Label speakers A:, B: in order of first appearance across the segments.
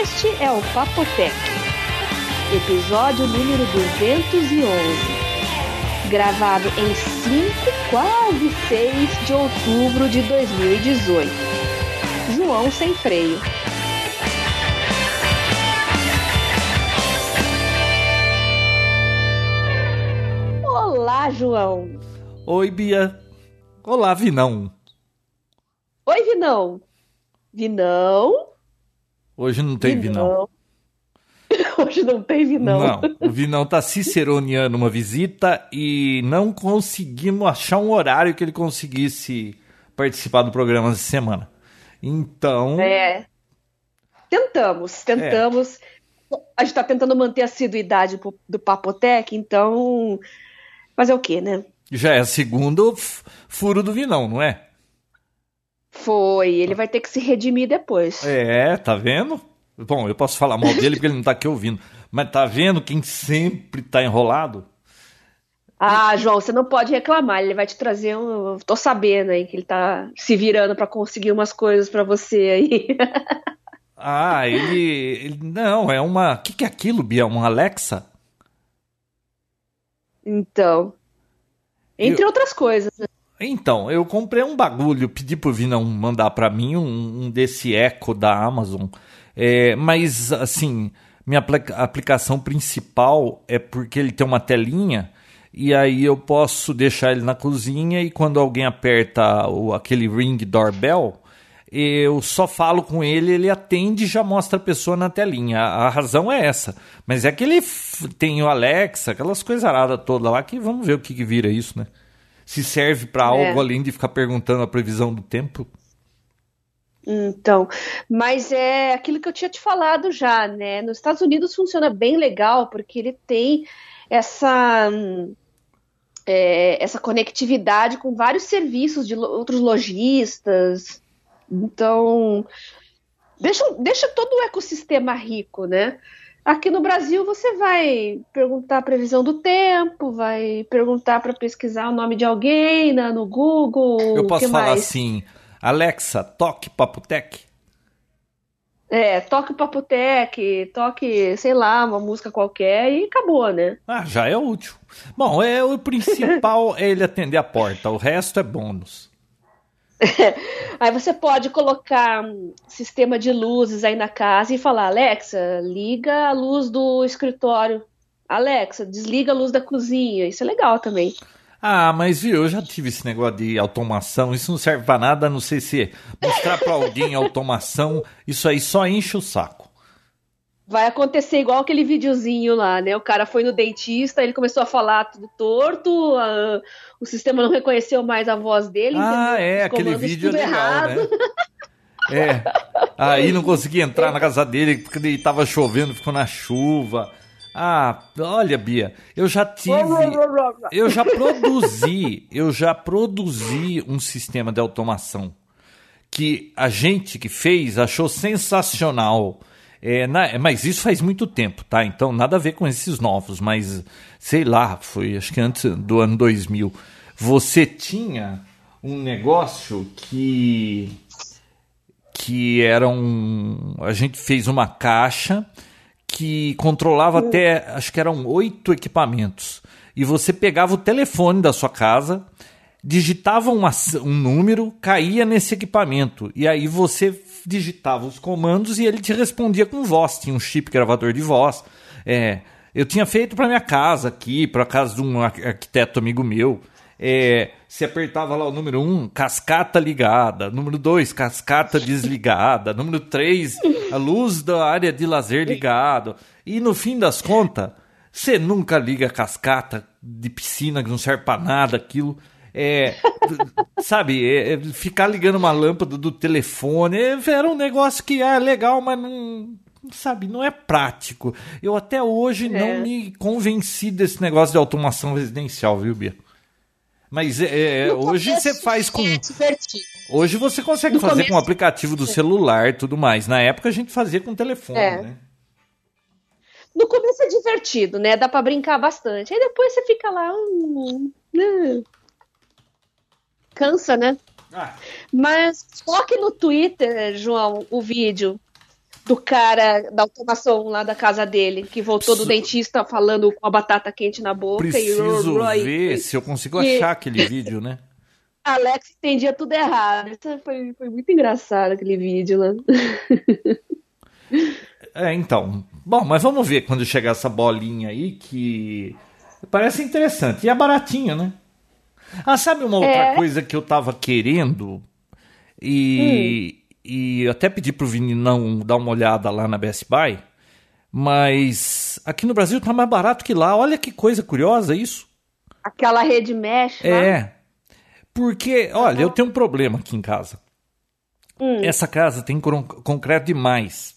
A: Este é o Papotec, episódio número 211, gravado em 5, quase 6 de outubro de 2018. João sem freio. Olá, João.
B: Oi, Bia. Olá, Vinão.
A: Oi, Vinão. Vinão?
B: Hoje não tem Vinão.
A: Vinão. Hoje não tem Vinão.
B: Não, o Vinão tá ciceroneando uma visita e não conseguimos achar um horário que ele conseguisse participar do programa essa semana. Então.
A: É. Tentamos, tentamos. É. A gente tá tentando manter a assiduidade do Papotec, então. Fazer o quê, né?
B: Já é segundo furo do Vinão, não é?
A: Foi, ele vai ter que se redimir depois.
B: É, tá vendo? Bom, eu posso falar mal dele porque ele não tá aqui ouvindo. Mas tá vendo quem sempre tá enrolado?
A: Ah, João, você não pode reclamar. Ele vai te trazer um. Tô sabendo aí que ele tá se virando para conseguir umas coisas para você aí.
B: ah, ele, ele, Não, é uma. O que, que é aquilo, Bia? Uma Alexa?
A: Então. Entre eu... outras coisas. Né?
B: Então, eu comprei um bagulho, pedi pro Vinão mandar para mim um, um, desse Echo da Amazon. É, mas, assim, minha aplicação principal é porque ele tem uma telinha e aí eu posso deixar ele na cozinha e quando alguém aperta o, aquele ring doorbell, eu só falo com ele, ele atende e já mostra a pessoa na telinha. A, a razão é essa. Mas é que ele tem o Alexa, aquelas coisas aradas todas lá, que vamos ver o que, que vira isso, né? Se serve para é. algo além de ficar perguntando a previsão do tempo.
A: Então, mas é aquilo que eu tinha te falado já, né? Nos Estados Unidos funciona bem legal, porque ele tem essa. É, essa conectividade com vários serviços de outros lojistas, então, deixa, deixa todo o ecossistema rico, né? Aqui no Brasil você vai perguntar a previsão do tempo, vai perguntar para pesquisar o nome de alguém né, no Google.
B: Eu posso falar mais? assim, Alexa, toque Papotec.
A: É, toque Papotec, toque, sei lá, uma música qualquer e acabou, né?
B: Ah, já é útil. Bom, é o principal é ele atender a porta, o resto é bônus.
A: aí você pode colocar um sistema de luzes aí na casa e falar: Alexa, liga a luz do escritório. Alexa, desliga a luz da cozinha. Isso é legal também.
B: Ah, mas viu, eu já tive esse negócio de automação, isso não serve para nada, não sei se mostrar para alguém automação, isso aí só enche o saco
A: vai acontecer igual aquele videozinho lá, né? O cara foi no dentista, ele começou a falar tudo torto, a, o sistema não reconheceu mais a voz dele.
B: Ah, é, aquele vídeo é legal, errado. né? É. Aí não consegui entrar na casa dele porque ele tava chovendo, ficou na chuva. Ah, olha, Bia, eu já tive. Eu já produzi, eu já produzi um sistema de automação que a gente que fez achou sensacional. É, na, mas isso faz muito tempo, tá? Então nada a ver com esses novos, mas sei lá, foi acho que antes do ano 2000. Você tinha um negócio que que era um a gente fez uma caixa que controlava até acho que eram oito equipamentos e você pegava o telefone da sua casa digitava um número caía nesse equipamento e aí você digitava os comandos e ele te respondia com voz. Tinha um chip gravador de voz. É, eu tinha feito para minha casa aqui, para casa de um arquiteto amigo meu. É, se apertava lá o número 1, um, cascata ligada. Número 2, cascata desligada. número 3, a luz da área de lazer ligado. E no fim das contas, você nunca liga a cascata de piscina que não serve para nada, aquilo. É, sabe, é, é, ficar ligando uma lâmpada do telefone é, era um negócio que é legal, mas não, sabe, não é prático. Eu até hoje não é. me convenci desse negócio de automação residencial, viu, Bia? Mas é, é hoje você faz com. Hoje você consegue no fazer começo... com o aplicativo do celular e tudo mais. Na época a gente fazia com o telefone, né?
A: No começo é divertido, né? Dá para brincar bastante. Aí depois você fica lá. Hum, hum cansa, né? Ah. Mas coloque no Twitter, João, o vídeo. do cara da automação lá da casa dele, que voltou do dentista falando com a batata quente na boca.
B: Preciso e, ver e, se eu consigo e, achar aquele vídeo, né?
A: Alex entendia tudo errado. Isso foi, foi muito engraçado aquele vídeo lá.
B: É, então. Bom, mas vamos ver quando chegar essa bolinha aí que parece interessante. E é baratinho, né? Ah, sabe uma outra é. coisa que eu tava querendo? E, hum. e até pedi pro Vini não dar uma olhada lá na Best Buy. Mas aqui no Brasil tá mais barato que lá. Olha que coisa curiosa isso.
A: Aquela rede mesh.
B: É. Porque, olha, eu tenho um problema aqui em casa. Hum. Essa casa tem concreto demais.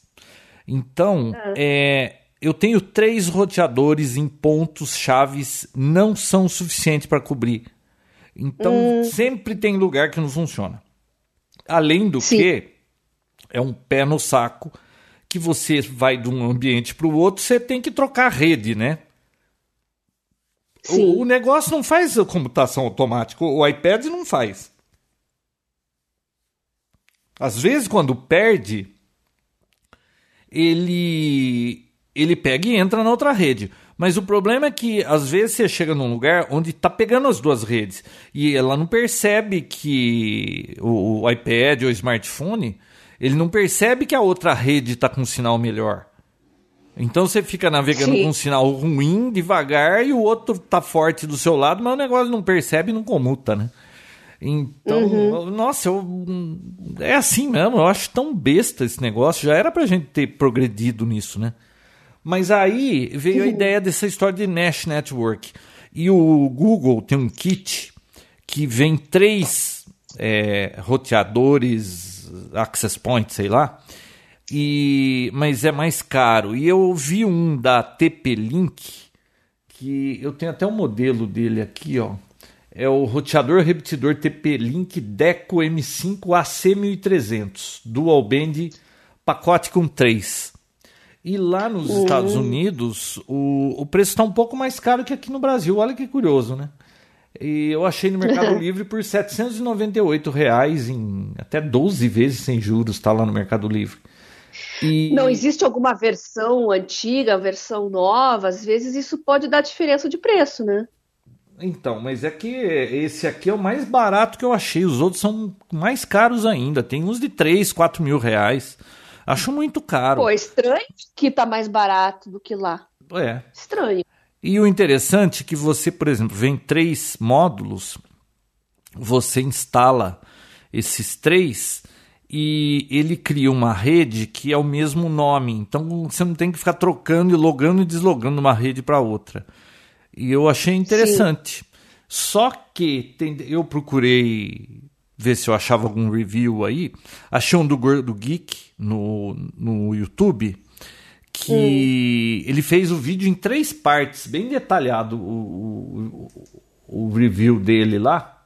B: Então, ah. é, eu tenho três roteadores em pontos chaves, não são suficientes para cobrir. Então, hum. sempre tem lugar que não funciona. Além do Sim. que, é um pé no saco que você vai de um ambiente para o outro, você tem que trocar a rede, né? O, o, negócio não faz a computação automática, o iPad não faz. Às vezes, quando perde, ele ele pega e entra na outra rede. Mas o problema é que às vezes você chega num lugar onde está pegando as duas redes e ela não percebe que o, o iPad ou o smartphone ele não percebe que a outra rede está com um sinal melhor. Então você fica navegando Sim. com um sinal ruim, devagar, e o outro tá forte do seu lado, mas o negócio não percebe e não comuta, né? Então, uhum. nossa, eu, é assim mesmo, eu acho tão besta esse negócio, já era pra gente ter progredido nisso, né? Mas aí veio uhum. a ideia dessa história de Nash Network. E o Google tem um kit que vem três é, roteadores, access points, sei lá, e mas é mais caro. E eu vi um da TP-Link, que eu tenho até o um modelo dele aqui, ó é o roteador repetidor TP-Link Deco M5 AC1300, dual band, pacote com 3. E lá nos uhum. Estados Unidos, o, o preço está um pouco mais caro que aqui no Brasil. Olha que curioso, né? E eu achei no Mercado Livre por 798 reais em até 12 vezes sem juros, está lá no Mercado Livre.
A: E... Não existe alguma versão antiga, versão nova? Às vezes isso pode dar diferença de preço, né?
B: Então, mas é que esse aqui é o mais barato que eu achei. Os outros são mais caros ainda. Tem uns de 3, 4 mil reais. Acho muito caro.
A: Pô, estranho que tá mais barato do que lá.
B: É.
A: Estranho.
B: E o interessante é que você, por exemplo, vem três módulos, você instala esses três e ele cria uma rede que é o mesmo nome. Então você não tem que ficar trocando e logando e deslogando uma rede para outra. E eu achei interessante. Sim. Só que tem, eu procurei ver se eu achava algum review aí. Achei um do Gordo Geek no, no YouTube que hum. ele fez o vídeo em três partes, bem detalhado o, o, o review dele lá.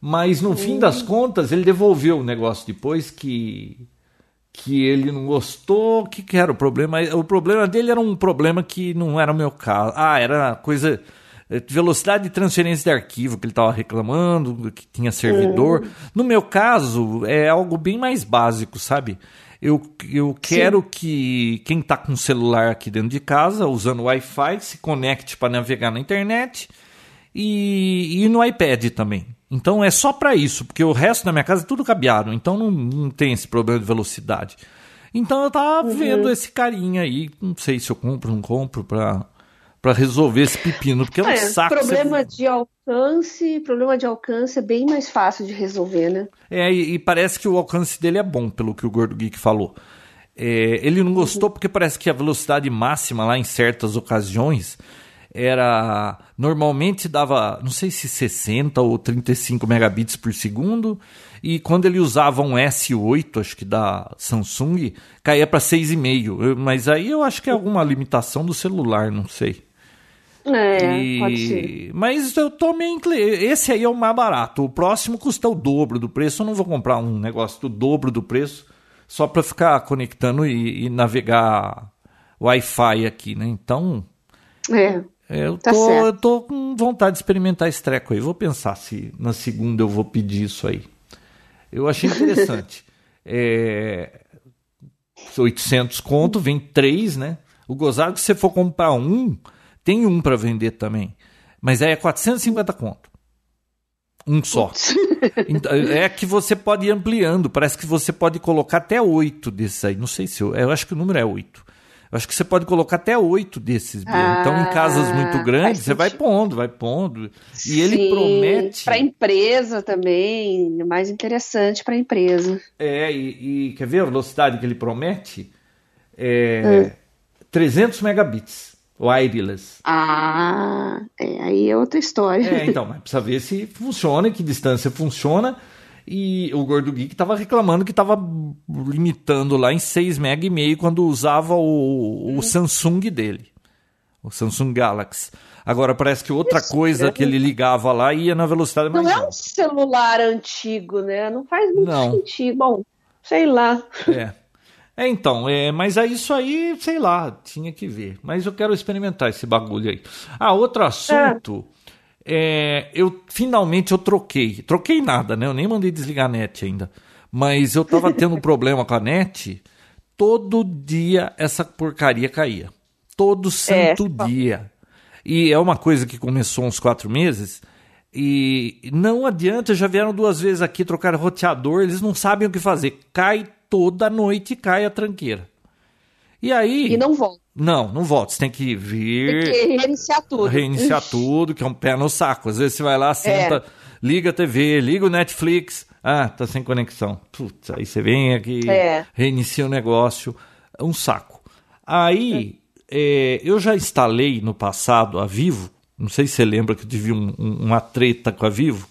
B: Mas no hum. fim das contas ele devolveu o negócio depois que que ele não gostou. O que, que era o problema? O problema dele era um problema que não era o meu caso. Ah, era coisa. Eh, velocidade de transferência de arquivo que ele estava reclamando, que tinha servidor. Uhum. No meu caso, é algo bem mais básico, sabe? Eu, eu quero Sim. que quem está com celular aqui dentro de casa, usando Wi-Fi, se conecte para navegar na internet e, e no iPad também. Então é só para isso, porque o resto da minha casa é tudo cabeado, então não, não tem esse problema de velocidade. Então eu tava uhum. vendo esse carinha aí, não sei se eu compro ou não compro pra, pra resolver esse pepino, porque é um é, saco.
A: Problema você... de alcance, problema de alcance é bem mais fácil de resolver, né?
B: É, e, e parece que o alcance dele é bom, pelo que o Gordo Geek falou. É, ele não gostou porque parece que a velocidade máxima lá em certas ocasiões era normalmente dava, não sei se 60 ou 35 megabits por segundo, e quando ele usava um S8, acho que da Samsung, caía para 6,5. Mas aí eu acho que é alguma limitação do celular, não sei.
A: É, e... pode ser.
B: Mas eu tô meio Esse aí é o mais barato. O próximo custa o dobro do preço. Eu não vou comprar um negócio do dobro do preço só para ficar conectando e, e navegar Wi-Fi aqui, né? Então.
A: É.
B: Eu, tá tô, eu tô com vontade de experimentar esse treco aí. Vou pensar se na segunda eu vou pedir isso aí. Eu achei interessante. é, 800 conto, vem três, né? O gozado, se você for comprar um, tem um para vender também. Mas aí é 450 conto. Um só. Então, é que você pode ir ampliando. Parece que você pode colocar até oito desses aí. Não sei se eu. Eu acho que o número é oito. Eu acho que você pode colocar até oito desses. Ah, então, em casas muito grandes, você vai pondo, vai pondo. E ele promete.
A: Para empresa também, mais interessante para empresa.
B: É, e, e, quer ver a velocidade que ele promete? É, hum. 300 megabits wireless.
A: Ah, é, aí é outra história.
B: É, então, mas precisa ver se funciona, que distância funciona. E o Gordo Geek estava reclamando que estava limitando lá em 6 MB meio quando usava o, o. Samsung dele. O Samsung Galaxy. Agora parece que outra Isso, coisa é. que ele ligava lá ia na velocidade mais
A: Não é um celular antigo, né? Não faz muito Não. sentido. Bom, sei lá.
B: É. É, então, é, mas é isso aí, sei lá, tinha que ver. Mas eu quero experimentar esse bagulho aí. Ah, outro assunto. É. é eu finalmente eu troquei. Troquei nada, né? Eu nem mandei desligar a net ainda. Mas eu tava tendo um problema com a net. Todo dia essa porcaria caía. Todo santo é. dia. E é uma coisa que começou uns quatro meses. E não adianta, já vieram duas vezes aqui trocar roteador, eles não sabem o que fazer. Cai toda noite cai a tranqueira. E aí.
A: E não volta.
B: Não, não volta. Você tem que vir.
A: Tem que reiniciar tudo.
B: Reiniciar tudo, que é um pé no saco. Às vezes você vai lá, senta, é. liga a TV, liga o Netflix. Ah, tá sem conexão. Putz, aí você vem aqui, é. reinicia o negócio. É um saco. Aí, é. eu já instalei no passado a Vivo. Não sei se você lembra que eu tive um, um, uma treta com a Vivo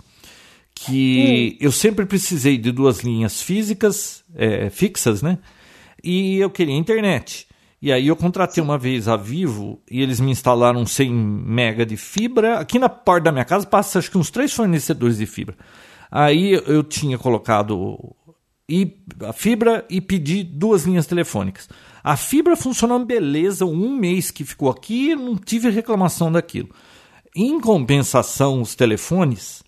B: que eu sempre precisei de duas linhas físicas, é, fixas, né? E eu queria internet. E aí eu contratei uma vez a Vivo e eles me instalaram 100 mega de fibra. Aqui na porta da minha casa passa acho que uns três fornecedores de fibra. Aí eu tinha colocado a fibra e pedi duas linhas telefônicas. A fibra funcionou beleza, um mês que ficou aqui, não tive reclamação daquilo. Em compensação, os telefones,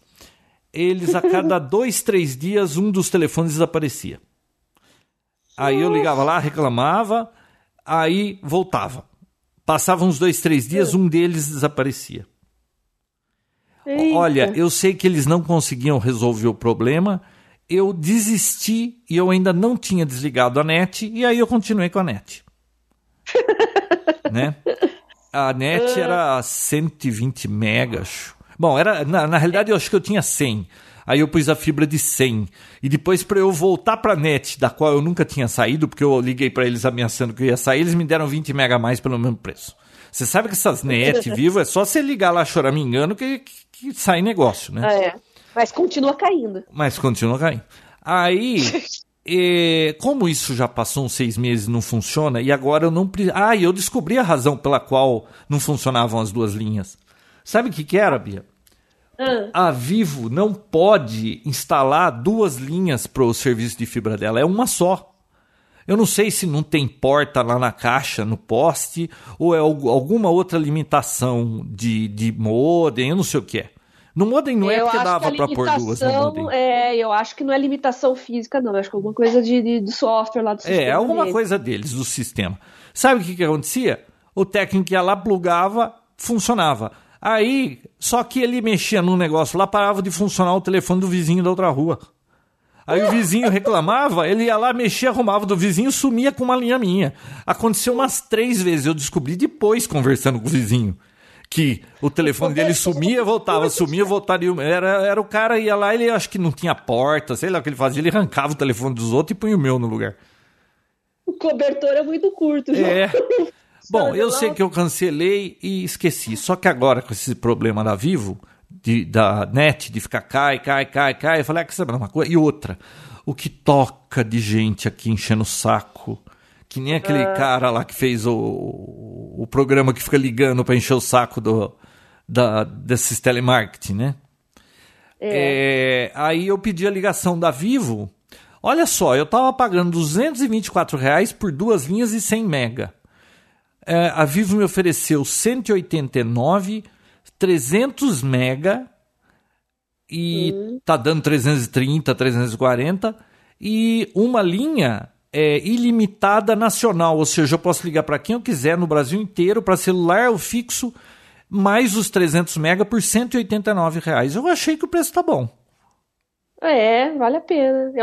B: eles a cada dois, três dias um dos telefones desaparecia. Aí eu ligava lá, reclamava, aí voltava. Passava uns dois, três dias, um deles desaparecia. Eita. Olha, eu sei que eles não conseguiam resolver o problema. Eu desisti e eu ainda não tinha desligado a net, e aí eu continuei com a net. né? A net era 120 megas, Bom, era na, na realidade eu acho que eu tinha 100. Aí eu pus a fibra de 100. E depois, para eu voltar para a net, da qual eu nunca tinha saído, porque eu liguei para eles ameaçando que eu ia sair, eles me deram 20 mega a mais pelo mesmo preço. Você sabe que essas net vivo é só você ligar lá choramingando que, que, que sai negócio, né?
A: É. Mas continua caindo.
B: Mas continua caindo. Aí, é, como isso já passou uns seis meses e não funciona, e agora eu não. Ah, eu descobri a razão pela qual não funcionavam as duas linhas. Sabe o que, que era, Bia? Ah. A Vivo não pode instalar duas linhas para o serviço de fibra dela, é uma só. Eu não sei se não tem porta lá na caixa, no poste, ou é alguma outra limitação de, de modem, eu não sei o que é. No modem não é eu porque dava para pôr duas no modem.
A: É, eu acho que não é limitação física, não. Eu acho que é alguma coisa de, de, de software lá do é, sistema.
B: É, alguma deles. coisa deles, do sistema. Sabe o que, que acontecia? O técnico ia lá, plugava, funcionava. Aí, só que ele mexia num negócio lá, parava de funcionar o telefone do vizinho da outra rua. Aí o vizinho reclamava, ele ia lá, mexia, arrumava do vizinho, sumia com uma linha minha. Aconteceu umas três vezes, eu descobri depois, conversando com o vizinho, que o telefone dele sumia, voltava, sumia, voltava. Era, era o cara, ia lá, ele acho que não tinha porta, sei lá o que ele fazia, ele arrancava o telefone dos outros e punha o meu no lugar.
A: O cobertor é muito curto.
B: É. Bom, eu sei que eu cancelei e esqueci. Só que agora, com esse problema da Vivo, de, da net, de ficar cai, cai, cai, cai, eu falei, ah, que sabe uma coisa? E outra, o que toca de gente aqui enchendo o saco. Que nem aquele ah. cara lá que fez o, o programa que fica ligando para encher o saco do, da, desses telemarketing, né? É. É, aí eu pedi a ligação da Vivo. Olha só, eu tava pagando 224 reais por duas linhas e 100 mega. É, a Vivo me ofereceu 189, 300 mega e uhum. tá dando 330, 340 e uma linha é, ilimitada nacional, ou seja, eu posso ligar para quem eu quiser no Brasil inteiro, para celular ou fixo, mais os 300 mega por 189 reais. Eu achei que o preço tá bom.
A: É, vale a pena. É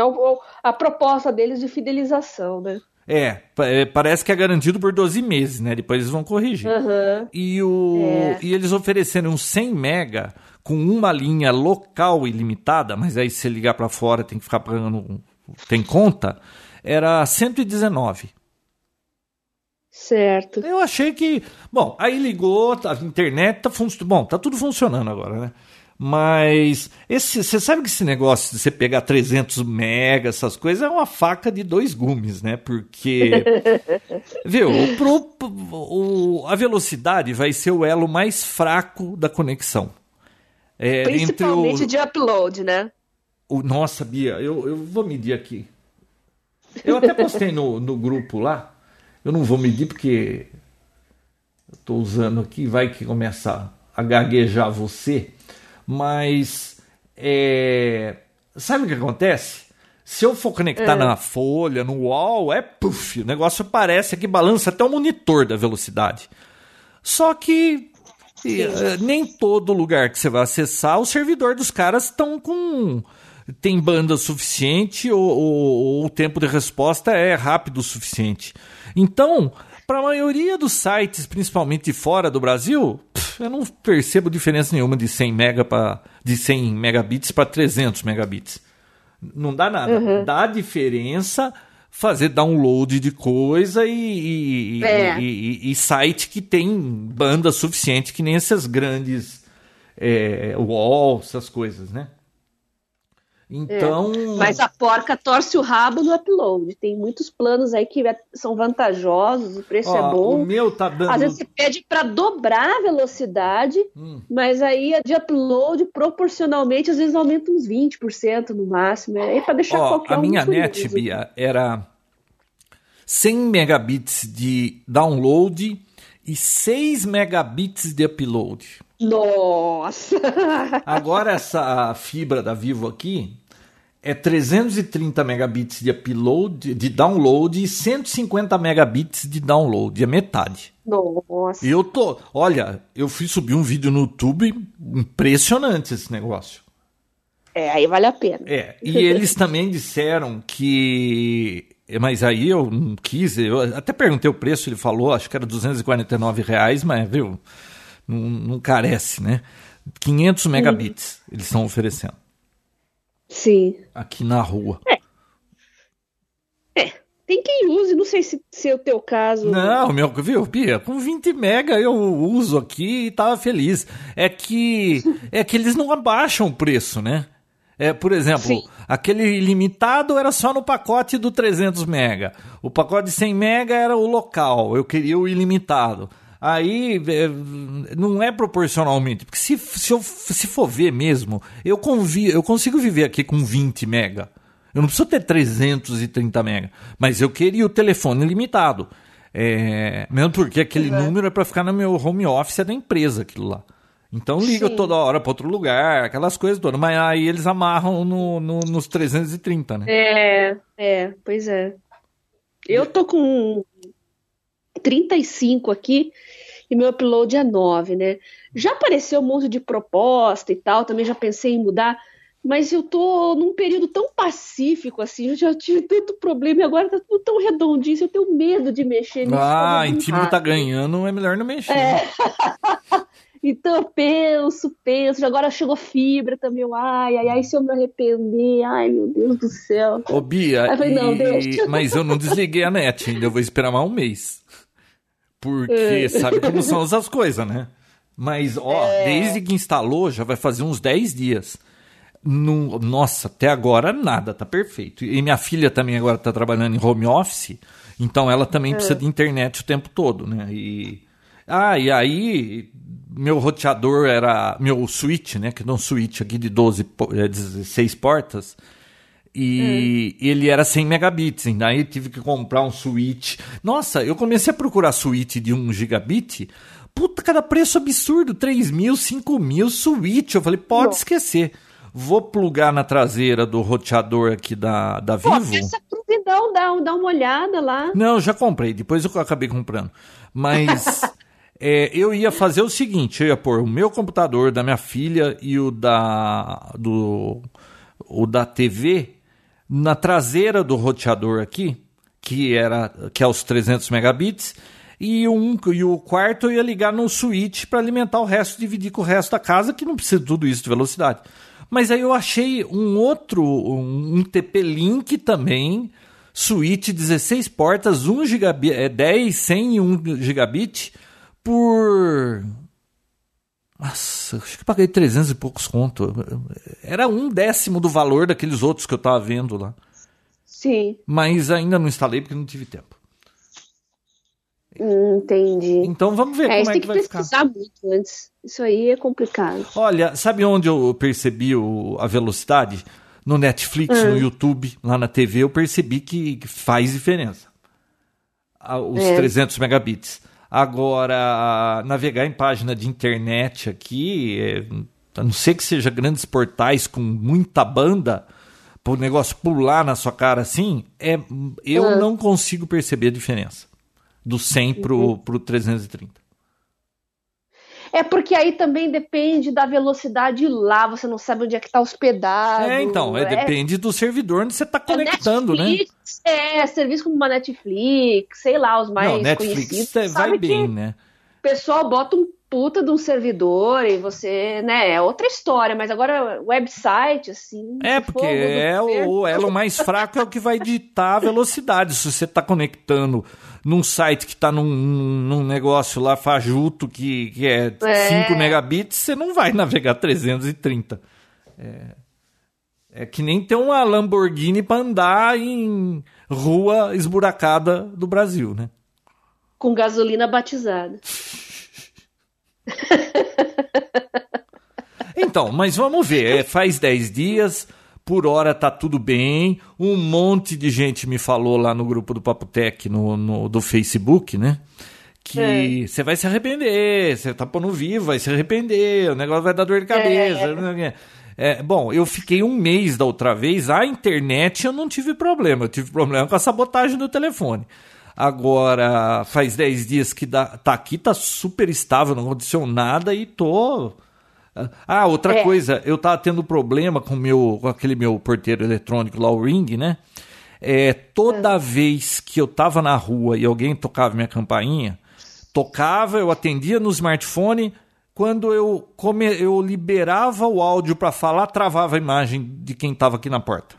A: a proposta deles de fidelização, né?
B: É, é, parece que é garantido por 12 meses, né? Depois eles vão corrigir.
A: Uhum.
B: E, o, é. e eles ofereceram um 100 mega com uma linha local ilimitada, mas aí se ligar para fora tem que ficar pagando, tem conta, era 119.
A: Certo.
B: Eu achei que, bom, aí ligou, a internet tá funcionando, bom, tá tudo funcionando agora, né? Mas esse, você sabe que esse negócio de você pegar 300 megas, essas coisas, é uma faca de dois gumes, né? Porque, viu, pro, o, a velocidade vai ser o elo mais fraco da conexão.
A: É, Principalmente o, de upload, né?
B: O, nossa, Bia, eu, eu vou medir aqui. Eu até postei no, no grupo lá. Eu não vou medir porque eu estou usando aqui, vai que começa a gaguejar você. Mas é, sabe o que acontece? Se eu for conectar é. na folha, no wall, é puff, o negócio parece que balança até o monitor da velocidade. Só que é, nem todo lugar que você vai acessar, o servidor dos caras estão com. tem banda suficiente ou, ou, ou, o tempo de resposta é rápido o suficiente. Então, para a maioria dos sites, principalmente fora do Brasil, eu não percebo diferença nenhuma de 100 mega para de 100 megabits para 300 megabits. Não dá nada. Uhum. Dá diferença fazer download de coisa e, e, é. e, e, site que tem banda suficiente, que nem essas grandes é, wall, essas coisas, né? Então.
A: É. Mas a porca torce o rabo no upload. Tem muitos planos aí que é, são vantajosos, o preço Ó, é bom.
B: O meu tá dando.
A: Às vezes você pede para dobrar a velocidade, hum. mas aí a de upload proporcionalmente às vezes aumenta uns 20% no máximo. É para deixar Ó, qualquer
B: A minha net, Bia, era 100 megabits de download e 6 megabits de upload.
A: Nossa!
B: Agora essa fibra da Vivo aqui é 330 megabits de upload, de download e 150 megabits de download, é metade.
A: Nossa.
B: E eu tô, olha, eu fui subir um vídeo no YouTube, impressionante esse negócio.
A: É, aí vale a pena.
B: É, e eles também disseram que mas aí eu não quis, eu até perguntei o preço, ele falou, acho que era 249 reais, mas viu, não, não carece, né? 500 megabits hum. eles estão oferecendo.
A: Sim.
B: Aqui na rua.
A: É. É. Tem quem use, não sei se, se é o teu caso.
B: Não, meu, viu, Pia, com 20 mega eu uso aqui e tava feliz. É que é que eles não abaixam o preço, né? É, por exemplo, Sim. aquele ilimitado era só no pacote do 300 mega. O pacote de 100 mega era o local. Eu queria o ilimitado. Aí é, não é proporcionalmente. Porque se, se, eu, se for ver mesmo, eu, convi, eu consigo viver aqui com 20 mega. Eu não preciso ter 330 mega. Mas eu queria o telefone limitado. É, mesmo porque aquele número é para ficar no meu home office da empresa, aquilo lá. Então liga Sim. toda hora para outro lugar, aquelas coisas todas. Mas aí eles amarram no, no, nos 330, né?
A: É, é, pois é. Eu tô com 35 aqui e meu upload é 9, né? Já apareceu um monte de proposta e tal, também já pensei em mudar, mas eu tô num período tão pacífico assim, eu já tive tanto problema e agora tá tudo tão redondinho, eu tenho medo de mexer
B: nisso. Ah, em time tá ganhando, é melhor não mexer. É.
A: então eu penso, penso, agora chegou fibra também, eu, ai, ai, ai, se eu me arrepender, ai meu Deus do céu.
B: Ô Bia, eu falei, deixa. mas eu não desliguei a net ainda, eu vou esperar mais um mês. Porque é. sabe como são essas coisas, né? Mas, ó, é. desde que instalou, já vai fazer uns 10 dias. No, nossa, até agora nada, tá perfeito. E minha filha também agora tá trabalhando em home office, então ela também é. precisa de internet o tempo todo, né? E, ah, e aí meu roteador era meu switch, né? Que é um switch aqui de 12, 16 portas e hum. ele era 100 megabits, ainda aí tive que comprar um switch. Nossa, eu comecei a procurar switch de 1 gigabit. Puta, cada preço absurdo, 3 mil, 5 mil, switch. Eu falei, pode Não. esquecer. vou plugar na traseira do roteador aqui da, da Vivo. Pô,
A: essa providão, dá, dá uma olhada lá.
B: Não, já comprei, depois eu acabei comprando. Mas é, eu ia fazer o seguinte: eu ia pôr o meu computador da minha filha e o da, do, o da TV na traseira do roteador aqui, que era que é os 300 megabits, e, um, e o quarto eu ia ligar no switch para alimentar o resto, dividir com o resto da casa, que não precisa de tudo isso de velocidade. Mas aí eu achei um outro, um, TP-Link também, switch 16 portas, 1 gigabit, é 10, 100 e 1 gigabit, por nossa, acho que paguei 300 e poucos conto. Era um décimo do valor daqueles outros que eu tava vendo lá.
A: Sim.
B: Mas ainda não instalei porque não tive tempo.
A: Hum, entendi.
B: Então vamos ver é, como é que, que vai ficar.
A: Tem que pesquisar muito antes. Isso aí é complicado.
B: Olha, sabe onde eu percebi o, a velocidade? No Netflix, hum. no YouTube, lá na TV, eu percebi que faz diferença. Os é. 300 megabits. Agora, navegar em página de internet aqui, é, a não ser que seja grandes portais com muita banda, o negócio pular na sua cara assim, é, eu uhum. não consigo perceber a diferença do 100 pro, uhum. pro 330.
A: É porque aí também depende da velocidade lá, você não sabe onde é que está hospedado.
B: É, então, é, é, depende do servidor onde você está é conectando,
A: né? Netflix, né? É, serviço como uma Netflix, sei lá, os mais não, Netflix conhecidos.
B: vai bem, né?
A: O pessoal bota um puta de um servidor e você, né, é outra história, mas agora website, assim.
B: É, porque é o elo mais fraco é o que vai ditar a velocidade. Se você está conectando num site que está num, num, negócio lá fajuto que, que é, é 5 megabits, você não vai navegar 330. É, é que nem ter uma Lamborghini para andar em rua esburacada do Brasil, né?
A: Com gasolina batizada.
B: então, mas vamos ver. É, faz 10 dias por hora tá tudo bem. Um monte de gente me falou lá no grupo do Papotec no, no, do Facebook, né? Que você vai se arrepender, você tá pondo vivo, vai se arrepender, o negócio vai dar dor de cabeça. É. É, bom, eu fiquei um mês da outra vez, a internet eu não tive problema, eu tive problema com a sabotagem do telefone. Agora, faz 10 dias que dá, tá aqui, tá super estável, não aconteceu nada e tô ah, outra é. coisa, eu tava tendo problema com, meu, com aquele meu porteiro eletrônico lá, o Ring, né? É, toda é. vez que eu tava na rua e alguém tocava minha campainha, tocava, eu atendia no smartphone. Quando eu, come, eu liberava o áudio para falar, travava a imagem de quem tava aqui na porta.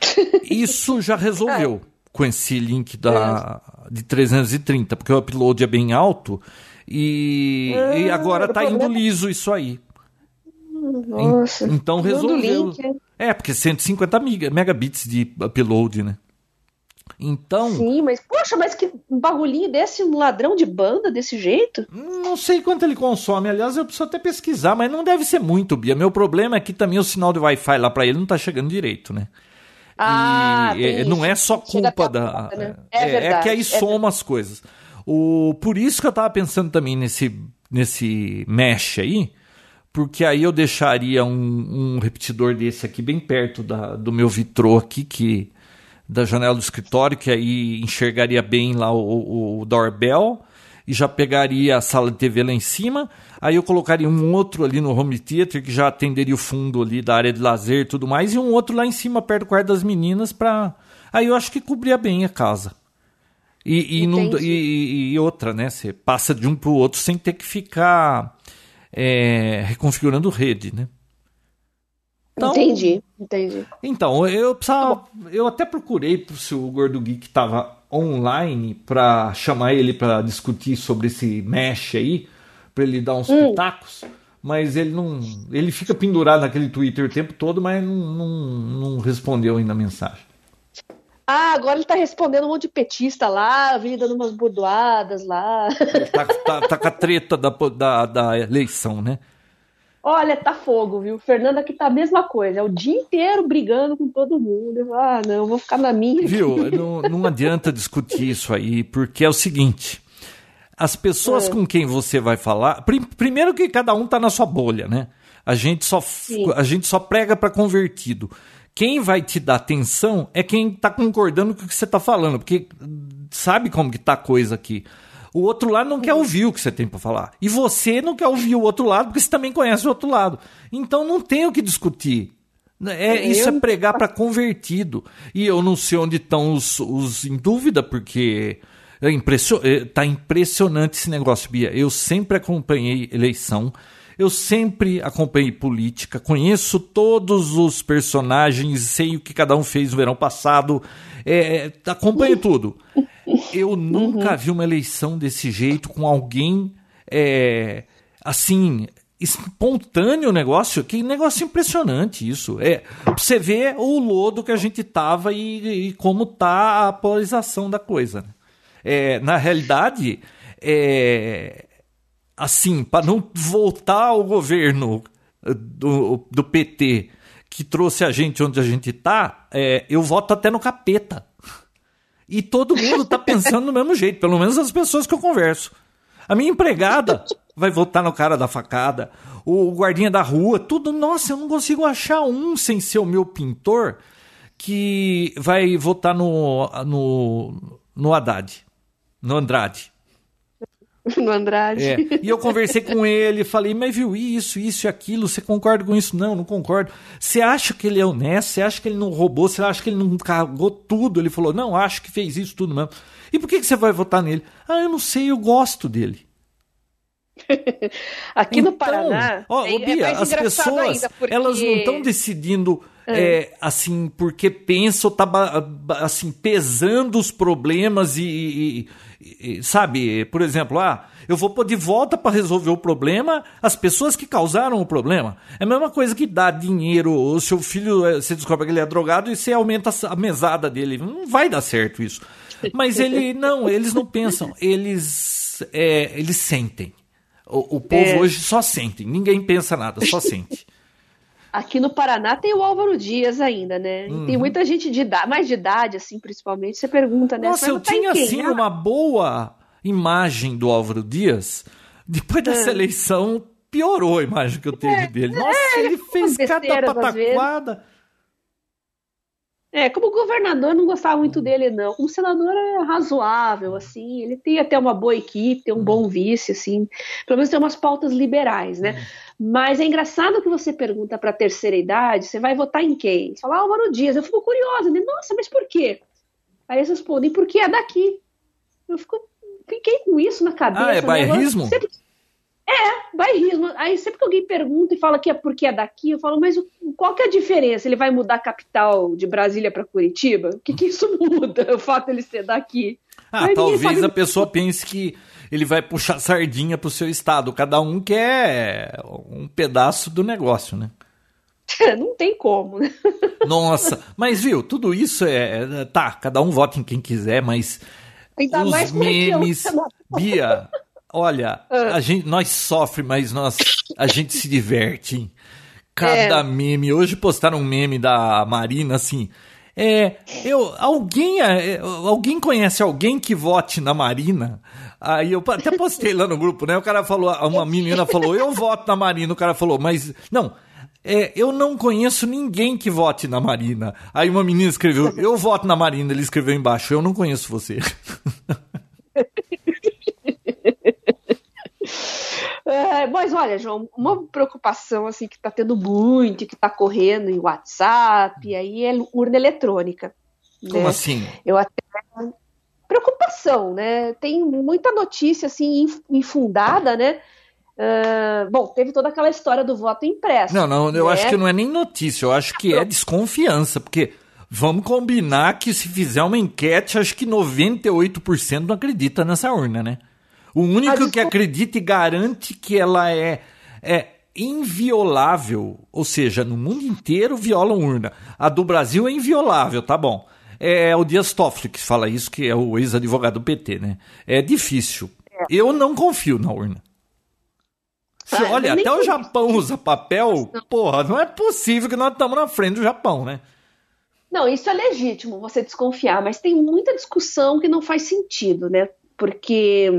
B: Isso já resolveu é. com esse link da, é. de 330, porque o upload é bem alto e, ah, e agora tá indo liso isso aí.
A: Nossa.
B: Então resolveu. É, porque 150 megabits de upload, né? Então.
A: Sim, mas poxa, mas que um bagulhinho desse, um ladrão de banda desse jeito?
B: Não sei quanto ele consome. Aliás, eu preciso até pesquisar, mas não deve ser muito, Bia. Meu problema é que também o sinal de Wi-Fi lá para ele não tá chegando direito, né?
A: Ah,
B: e não é só culpa da. né? é, é, é, que aí é soma as coisas. O, por isso que eu estava pensando também nesse, nesse mesh aí, porque aí eu deixaria um, um repetidor desse aqui bem perto da, do meu vitrô aqui, que da janela do escritório, que aí enxergaria bem lá o, o, o doorbell e já pegaria a sala de TV lá em cima. Aí eu colocaria um outro ali no home theater que já atenderia o fundo ali da área de lazer e tudo mais, e um outro lá em cima perto do quarto das meninas para aí eu acho que cobria bem a casa. E, e, não, e, e, outra, né? Você passa de um para o outro sem ter que ficar é, reconfigurando rede, né?
A: Então, entendi, entendi.
B: Então, eu precisava. Tá eu até procurei se o Gordo Geek estava online para chamar ele para discutir sobre esse mesh aí, para ele dar uns hum. pitacos, mas ele não. Ele fica pendurado naquele Twitter o tempo todo, mas não, não, não respondeu ainda a mensagem.
A: Ah, agora ele tá respondendo um monte de petista lá, vindo dando umas bordoadas lá.
B: Tá, tá, tá, com a treta da, da, da eleição, né?
A: Olha, tá fogo, viu? Fernanda aqui tá a mesma coisa. É o dia inteiro brigando com todo mundo. Eu, ah, não, vou ficar na minha.
B: Viu? Não, não adianta discutir isso aí, porque é o seguinte: as pessoas é. com quem você vai falar. Primeiro que cada um tá na sua bolha, né? A gente só, a gente só prega para convertido. Quem vai te dar atenção é quem está concordando com o que você está falando, porque sabe como que tá a coisa aqui. O outro lado não quer ouvir o que você tem para falar. E você não quer ouvir o outro lado, porque você também conhece o outro lado. Então não tem o que discutir. É, isso é pregar para convertido. E eu não sei onde estão os, os em dúvida, porque é impression, é, tá impressionante esse negócio, Bia. Eu sempre acompanhei eleição, eu sempre acompanhei política, conheço todos os personagens, sei o que cada um fez no verão passado, é, acompanho tudo. Eu nunca uhum. vi uma eleição desse jeito com alguém é, assim espontâneo o negócio, que negócio impressionante isso. É, você ver o lodo que a gente tava e, e como tá a polarização da coisa. Né? É, na realidade, é, assim, para não voltar ao governo do, do PT que trouxe a gente onde a gente tá, é, eu voto até no capeta. E todo mundo tá pensando do mesmo jeito, pelo menos as pessoas que eu converso. A minha empregada vai votar no cara da facada, o guardinha da rua, tudo. Nossa, eu não consigo achar um sem ser o meu pintor que vai votar no, no, no Haddad, no Andrade.
A: No Andrade.
B: É. E eu conversei com ele, falei, mas viu isso, isso e aquilo, você concorda com isso? Não, não concordo. Você acha que ele é honesto? Você acha que ele não roubou? Você acha que ele não cagou tudo? Ele falou, não, acho que fez isso tudo mesmo. E por que, que você vai votar nele? Ah, eu não sei, eu gosto dele.
A: Aqui então, no Paraná.
B: Ó, é, Bia, é as pessoas porque... elas não estão decidindo é. É, assim porque pensam, tá assim pesando os problemas e, e, sabe, por exemplo, ah, eu vou pôr de volta para resolver o problema as pessoas que causaram o problema. É a mesma coisa que dar dinheiro, o seu filho, é, você descobre que ele é drogado e você aumenta a mesada dele. Não vai dar certo isso. Mas ele não, eles não pensam, eles é, eles sentem. O, o povo é. hoje só sente, ninguém pensa nada, só sente.
A: Aqui no Paraná tem o Álvaro Dias ainda, né? Uhum. Tem muita gente de idade, mais de idade, assim, principalmente. Você pergunta, né?
B: Nossa, eu tinha, assim, uma boa imagem do Álvaro Dias. Depois dessa é. eleição, piorou a imagem que eu tive é, dele. Nossa, é, ele fez cada pataquada.
A: É, como governador não gostava muito dele, não. Como senador é razoável, assim. Ele tem até uma boa equipe, tem um bom vice, assim. Pelo menos tem umas pautas liberais, né? Mas é engraçado que você pergunta para a terceira idade, você vai votar em quem? Você fala, ah, Álvaro Dias. Eu fico curiosa, né? Nossa, mas por quê? Aí eles respondem, porque é daqui. Eu fico, fiquei com isso na cabeça.
B: Ah, é né? bairrismo? Né?
A: É, bairrismo. Aí sempre que alguém pergunta e fala que é porque é daqui, eu falo, mas qual que é a diferença? Ele vai mudar a capital de Brasília para Curitiba? O que, que isso muda, o fato dele ser daqui?
B: Ah, mas talvez a pessoa pense que ele vai puxar sardinha pro seu estado. Cada um quer um pedaço do negócio, né?
A: Não tem como, né?
B: Nossa, mas viu, tudo isso é. é tá, cada um vota em quem quiser, mas. Ainda os memes. Bia, Olha, ah. a gente, nós sofre, mas nós, a gente se diverte. Cada é. meme. Hoje postaram um meme da Marina assim. É, eu, alguém, é, alguém conhece alguém que vote na Marina? Aí eu até postei lá no grupo, né? O cara falou, uma menina falou, eu voto na Marina. O cara falou, mas não, é, eu não conheço ninguém que vote na Marina. Aí uma menina escreveu, eu voto na Marina. Ele escreveu embaixo, eu não conheço você.
A: É, mas olha, João, uma preocupação assim que está tendo muito, que está correndo em WhatsApp, aí é urna eletrônica.
B: Como né? assim?
A: Eu até preocupação, né? Tem muita notícia assim infundada, né? Uh, bom, teve toda aquela história do voto impresso.
B: Não, não, eu né? acho que não é nem notícia, eu acho que é desconfiança, porque vamos combinar que se fizer uma enquete, acho que 98% não acredita nessa urna, né? O único que acredita e garante que ela é, é inviolável, ou seja, no mundo inteiro violam urna. A do Brasil é inviolável, tá bom. É o Dias Toffoli que fala isso, que é o ex-advogado do PT, né? É difícil. É. Eu não confio na urna. Se, ah, olha, até o Japão usa papel, não. porra, não é possível que nós estamos na frente do Japão, né?
A: Não, isso é legítimo você desconfiar, mas tem muita discussão que não faz sentido, né? Porque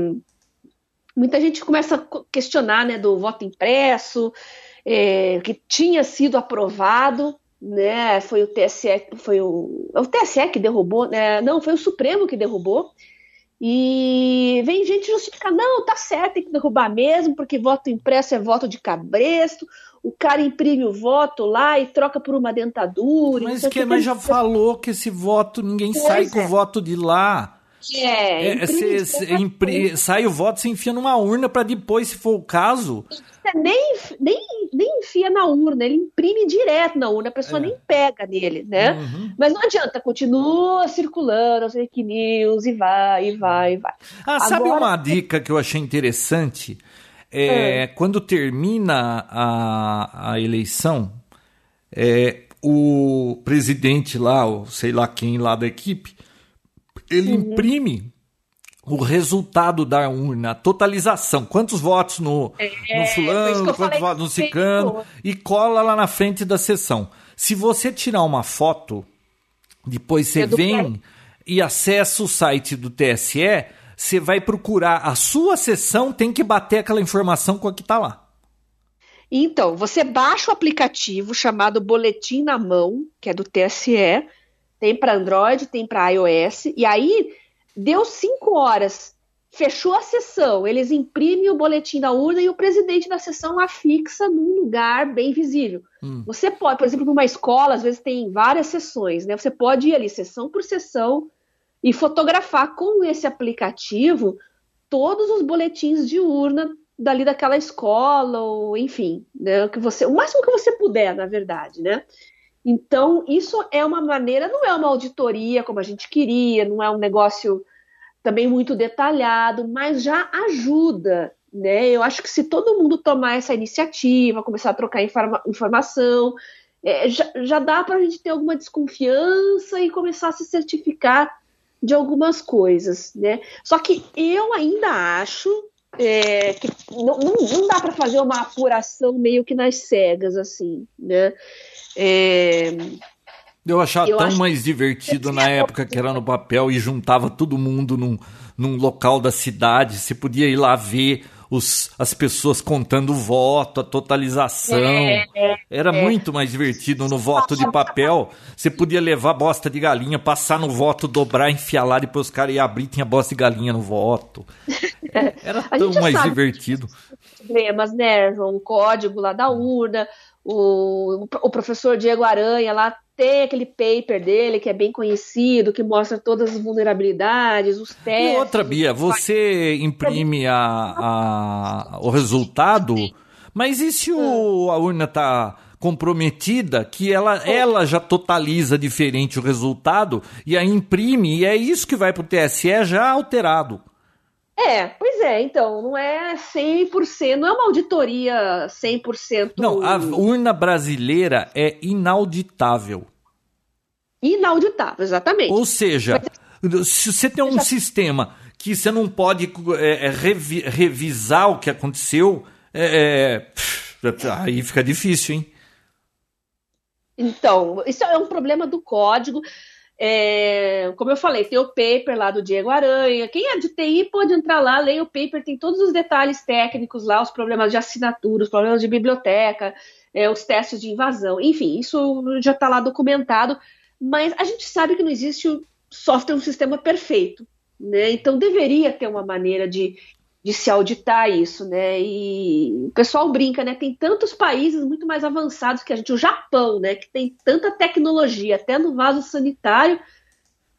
A: muita gente começa a questionar né, do voto impresso é, que tinha sido aprovado, né? Foi o TSE, foi o, é o TSE que derrubou, né? Não, foi o Supremo que derrubou. E vem gente justificar, não, tá certo, tem que derrubar mesmo, porque voto impresso é voto de cabresto, o cara imprime o voto lá e troca por uma dentadura.
B: Mas, que, mas já falou que esse voto, ninguém pois sai é. com o voto de lá.
A: É, é
B: cê, cê impri, sai o voto, você enfia numa urna para depois, se for o caso.
A: Nem, nem, nem enfia na urna, ele imprime direto na urna, a pessoa é. nem pega nele, né? Uhum. Mas não adianta, continua circulando as fake news e vai, e vai, e vai.
B: Ah, Agora, sabe uma dica que eu achei interessante? É, é. Quando termina a, a eleição, é, o presidente lá, ou sei lá quem lá da equipe, ele uhum. imprime o resultado da urna, a totalização, quantos votos no, é, no fulano, quantos votos no cicano, e cola lá na frente da sessão. Se você tirar uma foto, depois você vem e acessa o site do TSE, você vai procurar a sua sessão, tem que bater aquela informação com a que está lá.
A: Então, você baixa o aplicativo chamado Boletim na Mão, que é do TSE, tem para Android, tem para iOS, e aí deu cinco horas, fechou a sessão, eles imprimem o boletim da urna e o presidente da sessão afixa num lugar bem visível. Hum. Você pode, por exemplo, numa escola, às vezes tem várias sessões, né? Você pode ir ali sessão por sessão e fotografar com esse aplicativo todos os boletins de urna dali daquela escola, ou enfim, né, que você, o máximo que você puder, na verdade, né? Então, isso é uma maneira, não é uma auditoria como a gente queria, não é um negócio também muito detalhado, mas já ajuda, né? Eu acho que se todo mundo tomar essa iniciativa, começar a trocar informa informação, é, já, já dá para a gente ter alguma desconfiança e começar a se certificar de algumas coisas, né? Só que eu ainda acho é, que não, não, não dá para fazer uma apuração meio que nas cegas, assim, né? É...
B: Eu achava eu tão mais divertido na época que era no papel e juntava todo mundo num, num local da cidade. Você podia ir lá ver os, as pessoas contando o voto, a totalização. É, é, Era é. muito mais divertido no voto de papel. Você podia levar bosta de galinha, passar no voto, dobrar, enfiar lá, depois os caras iam abrir tinha bosta de galinha no voto. Era tão mais divertido.
A: Problemas, né? O código lá da urna o, o professor Diego Aranha lá tem aquele paper dele que é bem conhecido, que mostra todas as vulnerabilidades, os testes.
B: E outra, Bia, você imprime a, a, o resultado, mas e se o, a urna está comprometida, que ela, ela já totaliza diferente o resultado e a imprime, e é isso que vai para o TSE já alterado.
A: É, pois é, então, não é 100%, não é uma auditoria 100%.
B: Não, a urna brasileira é inauditável.
A: Inauditável, exatamente.
B: Ou seja, Mas, se você tem um já... sistema que você não pode é, é, revi revisar o que aconteceu, é, é, aí fica difícil, hein?
A: Então, isso é um problema do código. É, como eu falei, tem o paper lá do Diego Aranha. Quem é de TI pode entrar lá, ler o paper, tem todos os detalhes técnicos lá, os problemas de assinatura, os problemas de biblioteca, é, os testes de invasão, enfim, isso já está lá documentado. Mas a gente sabe que não existe software, um sistema perfeito. Né? Então deveria ter uma maneira de de se auditar isso, né? E o pessoal brinca, né? Tem tantos países muito mais avançados que a gente, o Japão, né? Que tem tanta tecnologia, até no vaso sanitário,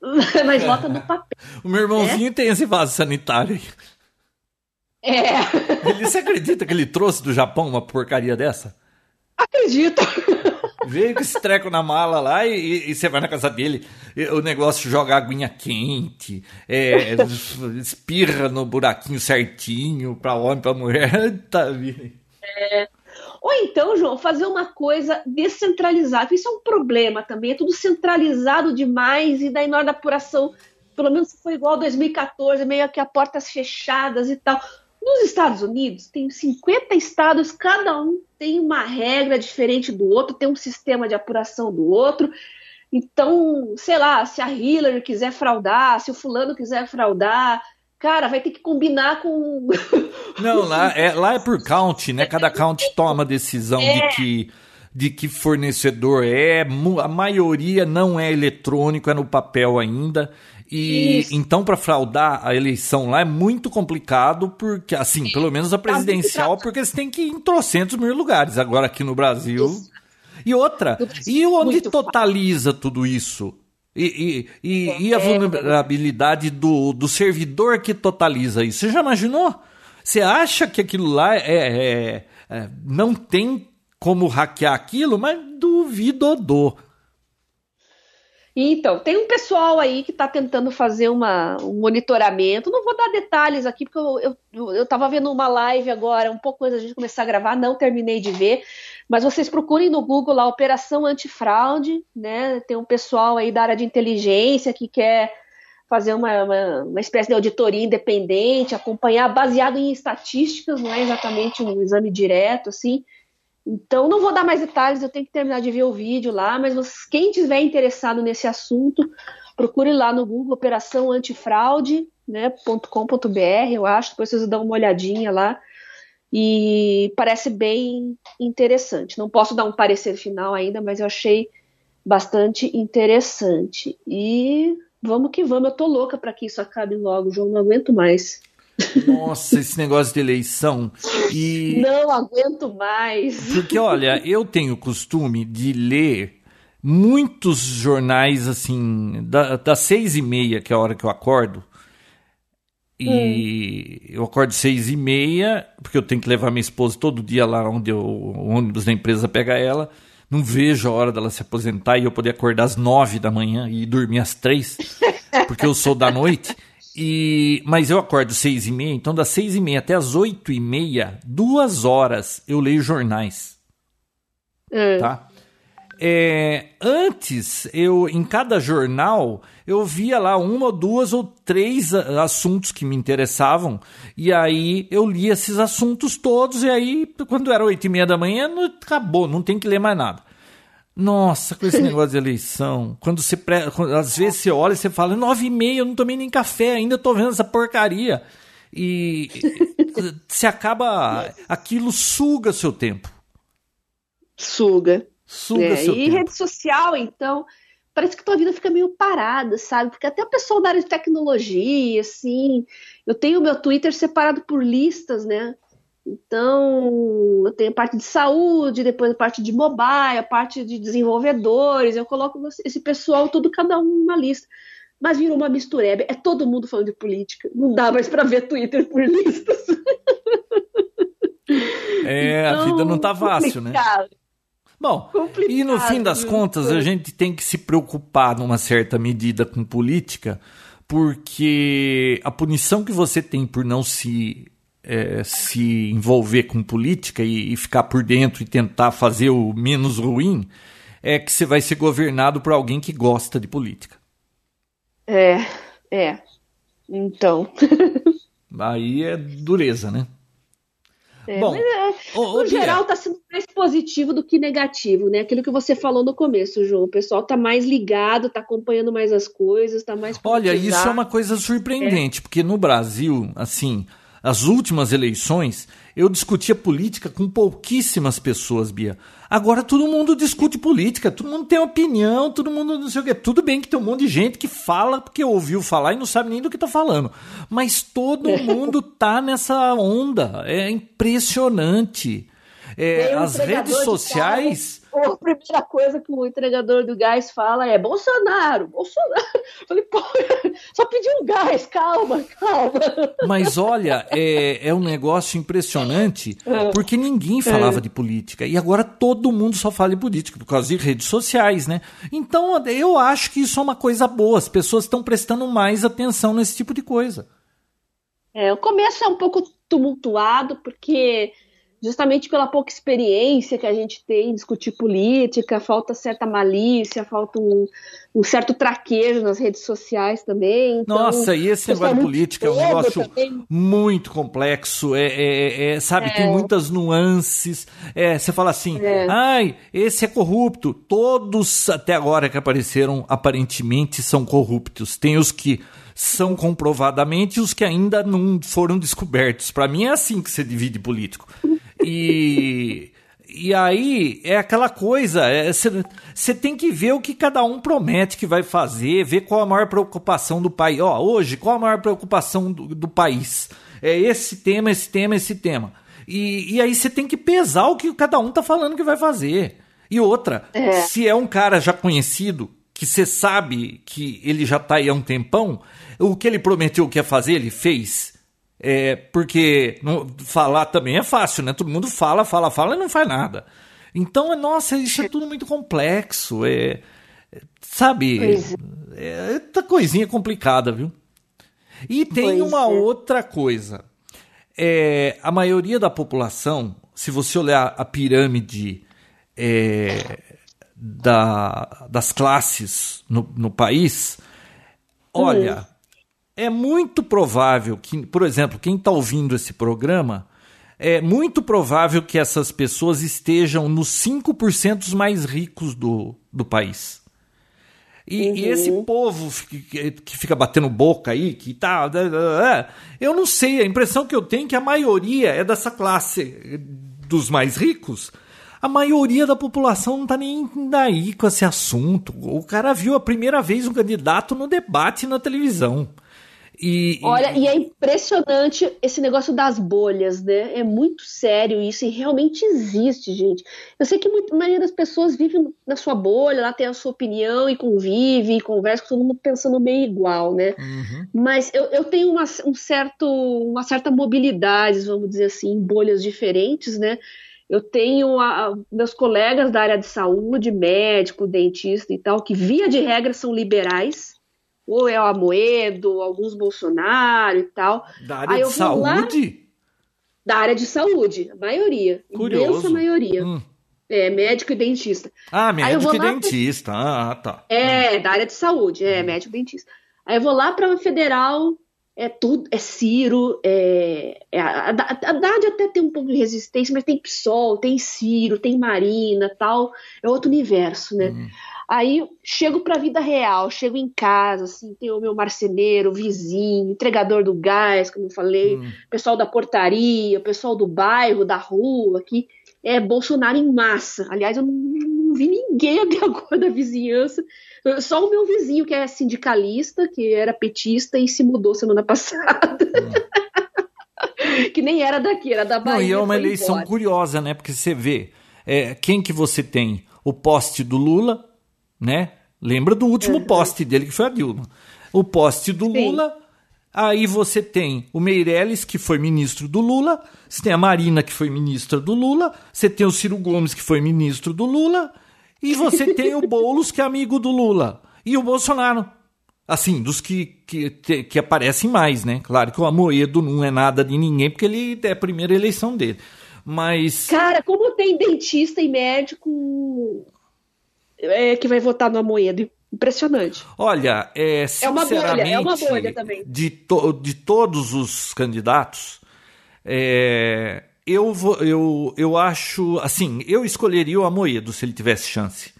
A: mas bota no papel.
B: o meu irmãozinho né? tem esse vaso sanitário aí.
A: É.
B: Ele, você acredita que ele trouxe do Japão uma porcaria dessa?
A: Acredito.
B: Veio com esse treco na mala lá e, e, você vai na casa dele, o negócio joga aguinha quente, é, espirra no buraquinho certinho para homem, para mulher. tá
A: é. Ou então, João, fazer uma coisa descentralizada. Isso é um problema também. É tudo centralizado demais e daí na hora da apuração, pelo menos foi igual a 2014, meio que a portas fechadas e tal. Nos Estados Unidos, tem 50 estados, cada um tem uma regra diferente do outro, tem um sistema de apuração do outro. Então, sei lá, se a Hillary quiser fraudar, se o fulano quiser fraudar, Cara, vai ter que combinar com.
B: Não, lá é, lá é por count, né? Cada count toma a decisão é. de que de que fornecedor é, a maioria não é eletrônico, é no papel ainda. E Isso. então para fraudar a eleição lá é muito complicado, porque assim, pelo menos a tá presidencial, porque eles têm que ir em trocentos mil lugares. Agora aqui no Brasil. Isso. E outra, e onde totaliza tudo isso? E, e, e, e, a é. vulnerabilidade do, do servidor que totaliza isso? Você já imaginou? Você acha que aquilo lá é, é, é não tem como hackear aquilo, mas duvido do.
A: Então, tem um pessoal aí que está tentando fazer uma, um monitoramento. Não vou dar detalhes aqui, porque eu estava vendo uma live agora, um pouco antes da gente começar a gravar, não terminei de ver. Mas vocês procurem no Google lá Operação Antifraude, né? Tem um pessoal aí da área de inteligência que quer fazer uma, uma, uma, espécie de auditoria independente, acompanhar baseado em estatísticas, não é exatamente um exame direto, assim. Então, não vou dar mais detalhes, eu tenho que terminar de ver o vídeo lá, mas quem tiver interessado nesse assunto, procure lá no Google Operação Antifraude, né, .com.br, eu acho, depois vocês dão uma olhadinha lá. E parece bem interessante. Não posso dar um parecer final ainda, mas eu achei bastante interessante. E vamos que vamos, eu tô louca para que isso acabe logo, João, não aguento mais.
B: Nossa, esse negócio de eleição. E...
A: Não aguento mais.
B: Porque, olha, eu tenho o costume de ler muitos jornais, assim, da, das seis e meia, que é a hora que eu acordo. E hum. eu acordo seis e meia, porque eu tenho que levar minha esposa todo dia lá onde eu, o ônibus da empresa pega ela. Não vejo a hora dela se aposentar e eu poder acordar às nove da manhã e dormir às três, porque eu sou da noite. E, mas eu acordo seis e meia, então das seis e meia até as oito e meia, duas horas eu leio jornais. É. Tá? É, antes, eu em cada jornal, eu via lá uma, duas ou três assuntos que me interessavam, e aí eu lia esses assuntos todos, e aí, quando era oito e meia da manhã, não, acabou, não tem que ler mais nada. Nossa, com esse negócio de eleição. Quando você. Pre... Às vezes você olha e você fala, nove e meia, eu não tomei nem café, ainda tô vendo essa porcaria. E você acaba. Aquilo suga seu tempo.
A: Suga. Suga é, seu e tempo. rede social, então, parece que tua vida fica meio parada, sabe? Porque até o pessoal da área de tecnologia, assim. Eu tenho o meu Twitter separado por listas, né? Então, eu tenho a parte de saúde, depois a parte de mobile, a parte de desenvolvedores. Eu coloco esse pessoal, todo cada um numa lista. Mas virou uma mistureba. É todo mundo falando de política. Não dá mais para ver Twitter por listas.
B: É, então, a vida não tá fácil, né? complicado. né? Bom, e no fim das contas, a gente tem que se preocupar numa certa medida com política, porque a punição que você tem por não se é, se envolver com política e, e, ficar por dentro e tentar fazer o menos ruim, é que você vai ser governado por alguém que gosta de política.
A: É, é. Então.
B: Aí é dureza, né?
A: É, Bom, é, no ô, geral está sendo mais positivo do que negativo, né? Aquilo que você falou no começo, João. O pessoal está mais ligado, está acompanhando mais as coisas, está mais.
B: Olha, isso é uma coisa surpreendente, é. porque no Brasil, assim, as últimas eleições, eu discutia política com pouquíssimas pessoas, Bia. Agora todo mundo discute política, todo mundo tem opinião, todo mundo não sei o quê. Tudo bem que tem um monte de gente que fala porque ouviu falar e não sabe nem do que está falando. Mas todo mundo tá nessa onda. É impressionante. É, as redes sociais
A: a primeira coisa que o entregador do gás fala é Bolsonaro, Bolsonaro. Eu falei, pô, só pedi um gás, calma, calma.
B: Mas olha, é, é um negócio impressionante, é. porque ninguém falava é. de política. E agora todo mundo só fala de política, por causa de redes sociais, né? Então eu acho que isso é uma coisa boa. As pessoas estão prestando mais atenção nesse tipo de coisa.
A: É, o começo é um pouco tumultuado, porque justamente pela pouca experiência que a gente tem em discutir política, falta certa malícia, falta um, um certo traquejo nas redes sociais também.
B: Então, Nossa, e esse negócio de política é um negócio também. muito complexo, é, é, é sabe, é. tem muitas nuances. É, você fala assim, é. ai, esse é corrupto. Todos até agora que apareceram aparentemente são corruptos. Tem os que são comprovadamente os que ainda não foram descobertos. Para mim é assim que se divide político. E, e aí é aquela coisa, você é, tem que ver o que cada um promete que vai fazer, ver qual a maior preocupação do país. Ó, hoje, qual a maior preocupação do, do país? É esse tema, esse tema, esse tema. E, e aí você tem que pesar o que cada um tá falando que vai fazer. E outra, é. se é um cara já conhecido, que você sabe que ele já tá aí há um tempão, o que ele prometeu que ia fazer, ele fez. É, porque não, falar também é fácil, né? Todo mundo fala, fala, fala e não faz nada. Então, nossa, isso é tudo muito complexo. É, sabe? É, é coisinha complicada, viu? E tem pois uma é. outra coisa. É, a maioria da população, se você olhar a pirâmide é, da, das classes no, no país, olha, hum. É muito provável que, por exemplo, quem está ouvindo esse programa, é muito provável que essas pessoas estejam nos 5% mais ricos do, do país. E, uhum. e, esse povo que, fica batendo boca aí, que tá. É, eu não sei, a impressão que eu tenho é que a maioria é dessa classe dos mais ricos a maioria da população não tá nem daí com esse assunto. O cara viu a primeira vez um candidato no debate na televisão.
A: E, Olha, e... e é impressionante esse negócio das bolhas, né? É muito sério isso e realmente existe, gente. Eu sei que a maioria das pessoas vive na sua bolha, lá tem a sua opinião e convive e conversa com todo mundo pensando meio igual, né? Uhum. Mas eu, eu tenho uma, um certo, uma certa mobilidade, vamos dizer assim, em bolhas diferentes, né? Eu tenho a, meus colegas da área de saúde, médico, dentista e tal, que via de regra são liberais, ou é o Amoedo, alguns Bolsonaro e tal.
B: Da área de saúde? Lá,
A: da área de saúde, a maioria. Curioso. Imensa maioria. Hum. É, médico e dentista.
B: Ah, médico e dentista. Pra... Ah, tá.
A: É, da área de saúde, é, médico e dentista. Aí eu vou lá para a federal, é tudo, é Ciro, é, é a, a, Haddad até tem um pouco de resistência, mas tem PSOL, tem Ciro, tem Marina, tal, é outro universo, né? Uhum. Aí chego para a vida real, chego em casa, assim, tem o meu marceneiro, vizinho, entregador do gás, como eu falei, uhum. pessoal da portaria, pessoal do bairro, da rua, aqui é Bolsonaro em massa. Aliás, eu não, não vi ninguém até agora da vizinhança só o meu vizinho, que é sindicalista, que era petista e se mudou semana passada. Hum. que nem era daqui, era da Bahia. Não,
B: e é uma eleição embora. curiosa, né? Porque você vê é, quem que você tem? O poste do Lula, né? Lembra do último uhum. poste dele, que foi a Dilma. O poste do Sim. Lula, Aí você tem o Meirelles, que foi ministro do Lula, você tem a Marina, que foi ministra do Lula, você tem o Ciro Gomes, que foi ministro do Lula, e você tem o Boulos, que é amigo do Lula. E o Bolsonaro. Assim, dos que, que, que aparecem mais, né? Claro que o Amoedo não é nada de ninguém, porque ele é a primeira eleição dele. Mas.
A: Cara, como tem dentista e médico é, que vai votar no Amoedo? Impressionante.
B: Olha, é, é uma bolha, é uma bolha também. De, to, de todos os candidatos, é, eu, vou, eu, eu acho, assim, eu escolheria o Amoedo se ele tivesse chance.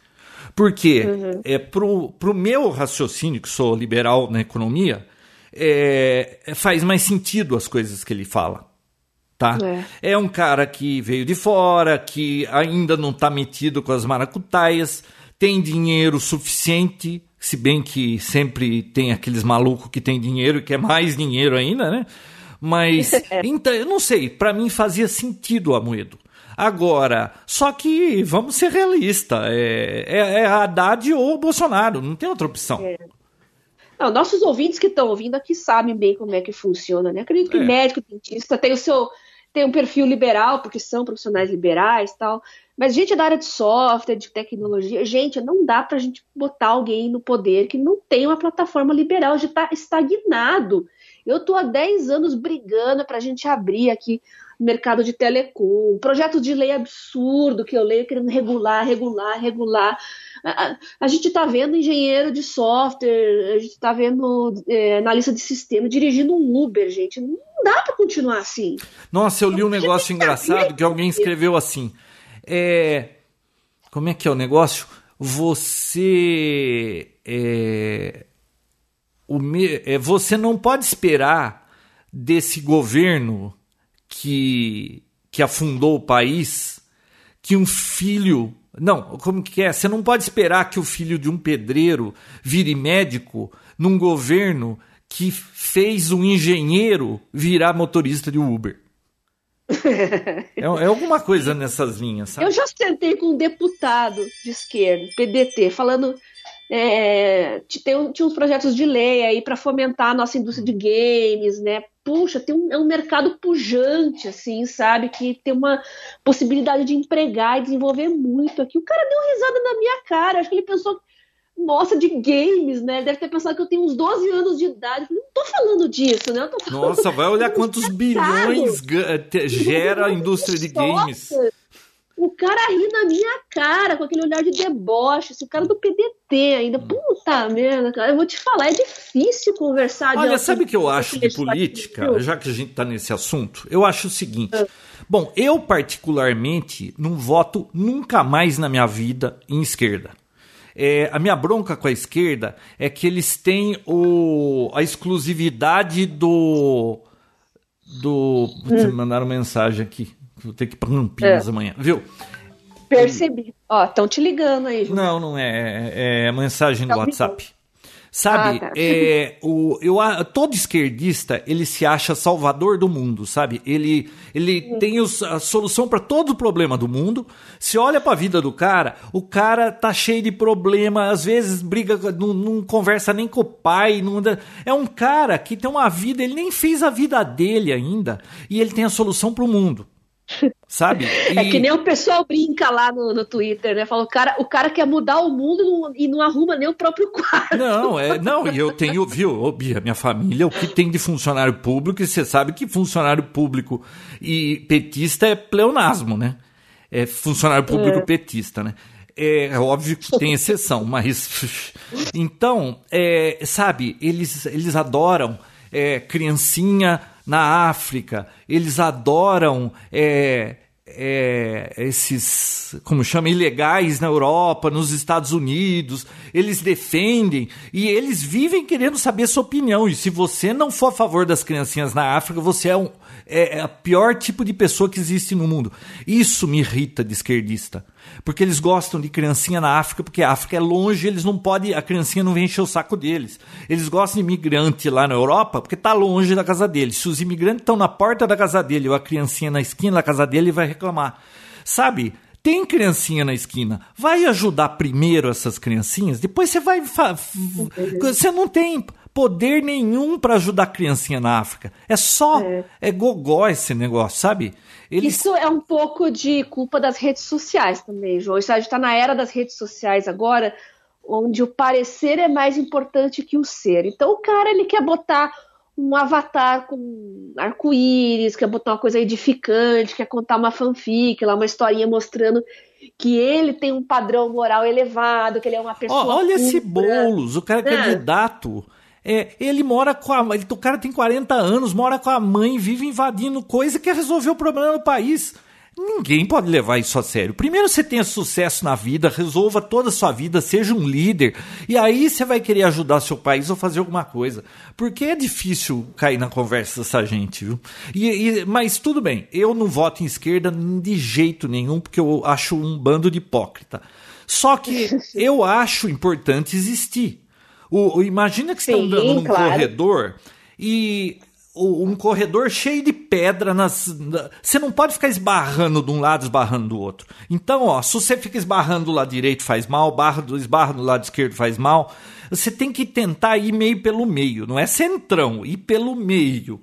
B: Porque uhum. é, pro, pro meu raciocínio, que sou liberal na economia, é, faz mais sentido as coisas que ele fala. Tá? É. é um cara que veio de fora, que ainda não está metido com as maracutaias, tem dinheiro suficiente, se bem que sempre tem aqueles malucos que tem dinheiro e quer mais dinheiro ainda, né? Mas, então, eu não sei, para mim fazia sentido o Amoedo. Agora, só que vamos ser realistas, é, é, é Haddad ou Bolsonaro, não tem outra opção. É.
A: Não, nossos ouvintes que estão ouvindo aqui sabem bem como é que funciona, né? Acredito que é. médico, dentista tem o seu tem um perfil liberal, porque são profissionais liberais tal. Mas gente da área de software, de tecnologia, gente, não dá para a gente botar alguém no poder que não tem uma plataforma liberal, já está estagnado. Eu tô há 10 anos brigando para a gente abrir aqui mercado de telecom, projeto de lei absurdo que eu leio querendo regular, regular, regular. A, a gente está vendo engenheiro de software, a gente está vendo é, analista de sistema dirigindo um Uber, gente. Não dá para continuar assim.
B: Nossa, eu li um negócio engraçado que alguém escreveu assim. É, como é que é o negócio? Você é, o, é, você não pode esperar desse governo que, que afundou o país que um filho. Não, como que é? Você não pode esperar que o filho de um pedreiro vire médico num governo que fez um engenheiro virar motorista de Uber. É, é, alguma coisa nessas linhas, sabe?
A: Eu já sentei com um deputado de esquerda, PDT, falando é, tem, tinha uns projetos de lei aí para fomentar a nossa indústria de games, né? Puxa, tem um, é um mercado pujante, assim, sabe? Que tem uma possibilidade de empregar e desenvolver muito aqui. O cara deu risada na minha cara, acho que ele pensou, nossa, de games, né? Ele deve ter pensado que eu tenho uns 12 anos de idade. Eu não tô falando disso, né?
B: Nossa, vai olhar quantos bilhões gera a indústria de games.
A: O cara ri na minha cara com aquele olhar de deboche, esse cara do PDT ainda. Puta merda, cara. Eu vou te falar, é difícil conversar.
B: Olha, sabe o que eu acho de política, já que a gente tá nesse assunto? Eu acho o seguinte. É. Bom, eu particularmente não voto nunca mais na minha vida em esquerda. É, a minha bronca com a esquerda é que eles têm o, a exclusividade do. do. Putz, hum. mandaram mensagem aqui. Vou ter que ir pra Campinas é. amanhã, viu?
A: Percebi. Ó, estão te ligando aí.
B: Não, não é. É, é mensagem do WhatsApp. Sabe, ah, tá. é, o, eu, todo esquerdista ele se acha salvador do mundo, sabe? Ele, ele tem os, a solução para todo o problema do mundo. Se olha para a vida do cara, o cara tá cheio de problema, às vezes briga, não, não conversa nem com o pai. Não, é um cara que tem uma vida, ele nem fez a vida dele ainda e ele tem a solução para o mundo. Sabe?
A: E... É que nem o pessoal brinca lá no, no Twitter, né? Fala, o cara, o cara quer mudar o mundo e não arruma nem o próprio quarto.
B: Não, é, não, e eu tenho, viu, ô Bia, minha família, o que tem de funcionário público, e você sabe que funcionário público e petista é pleonasmo, né? É funcionário público é. petista, né? É, é óbvio que tem exceção, mas. Então, é, sabe, eles, eles adoram é, criancinha na África, eles adoram é, é, esses, como chama, ilegais na Europa, nos Estados Unidos, eles defendem e eles vivem querendo saber sua opinião. E se você não for a favor das criancinhas na África, você é, um, é, é a pior tipo de pessoa que existe no mundo. Isso me irrita de esquerdista. Porque eles gostam de criancinha na África, porque a África é longe, eles não podem, a criancinha não vem encher o saco deles. Eles gostam de imigrante lá na Europa, porque está longe da casa deles. Se os imigrantes estão na porta da casa dele ou a criancinha na esquina da casa dele, ele vai reclamar. Sabe? Tem criancinha na esquina. Vai ajudar primeiro essas criancinhas, depois você vai. Você não tem poder nenhum para ajudar a criancinha na África. É só. É, é gogó esse negócio, sabe?
A: Eles... Isso é um pouco de culpa das redes sociais também, João. Isso a gente está na era das redes sociais agora, onde o parecer é mais importante que o ser. Então o cara ele quer botar um avatar com arco-íris, quer botar uma coisa edificante, quer contar uma fanfic, lá uma historinha mostrando que ele tem um padrão moral elevado, que ele é uma pessoa.
B: Oh, olha esse bolos, o cara é candidato. É, ele mora com a. Ele, o cara tem 40 anos, mora com a mãe, vive invadindo coisa, quer resolver o problema do país. Ninguém pode levar isso a sério. Primeiro você tenha sucesso na vida, resolva toda a sua vida, seja um líder, e aí você vai querer ajudar seu país ou fazer alguma coisa. Porque é difícil cair na conversa dessa gente, viu? E, e, mas tudo bem, eu não voto em esquerda de jeito nenhum, porque eu acho um bando de hipócrita. Só que eu acho importante existir. O, o imagina que você está andando num claro. corredor e um corredor cheio de pedra nas. Você não pode ficar esbarrando de um lado, esbarrando do outro. Então, ó, se você fica esbarrando do lado direito faz mal, barra do esbarro do lado esquerdo faz mal. Você tem que tentar ir meio pelo meio, não é centrão, ir pelo meio.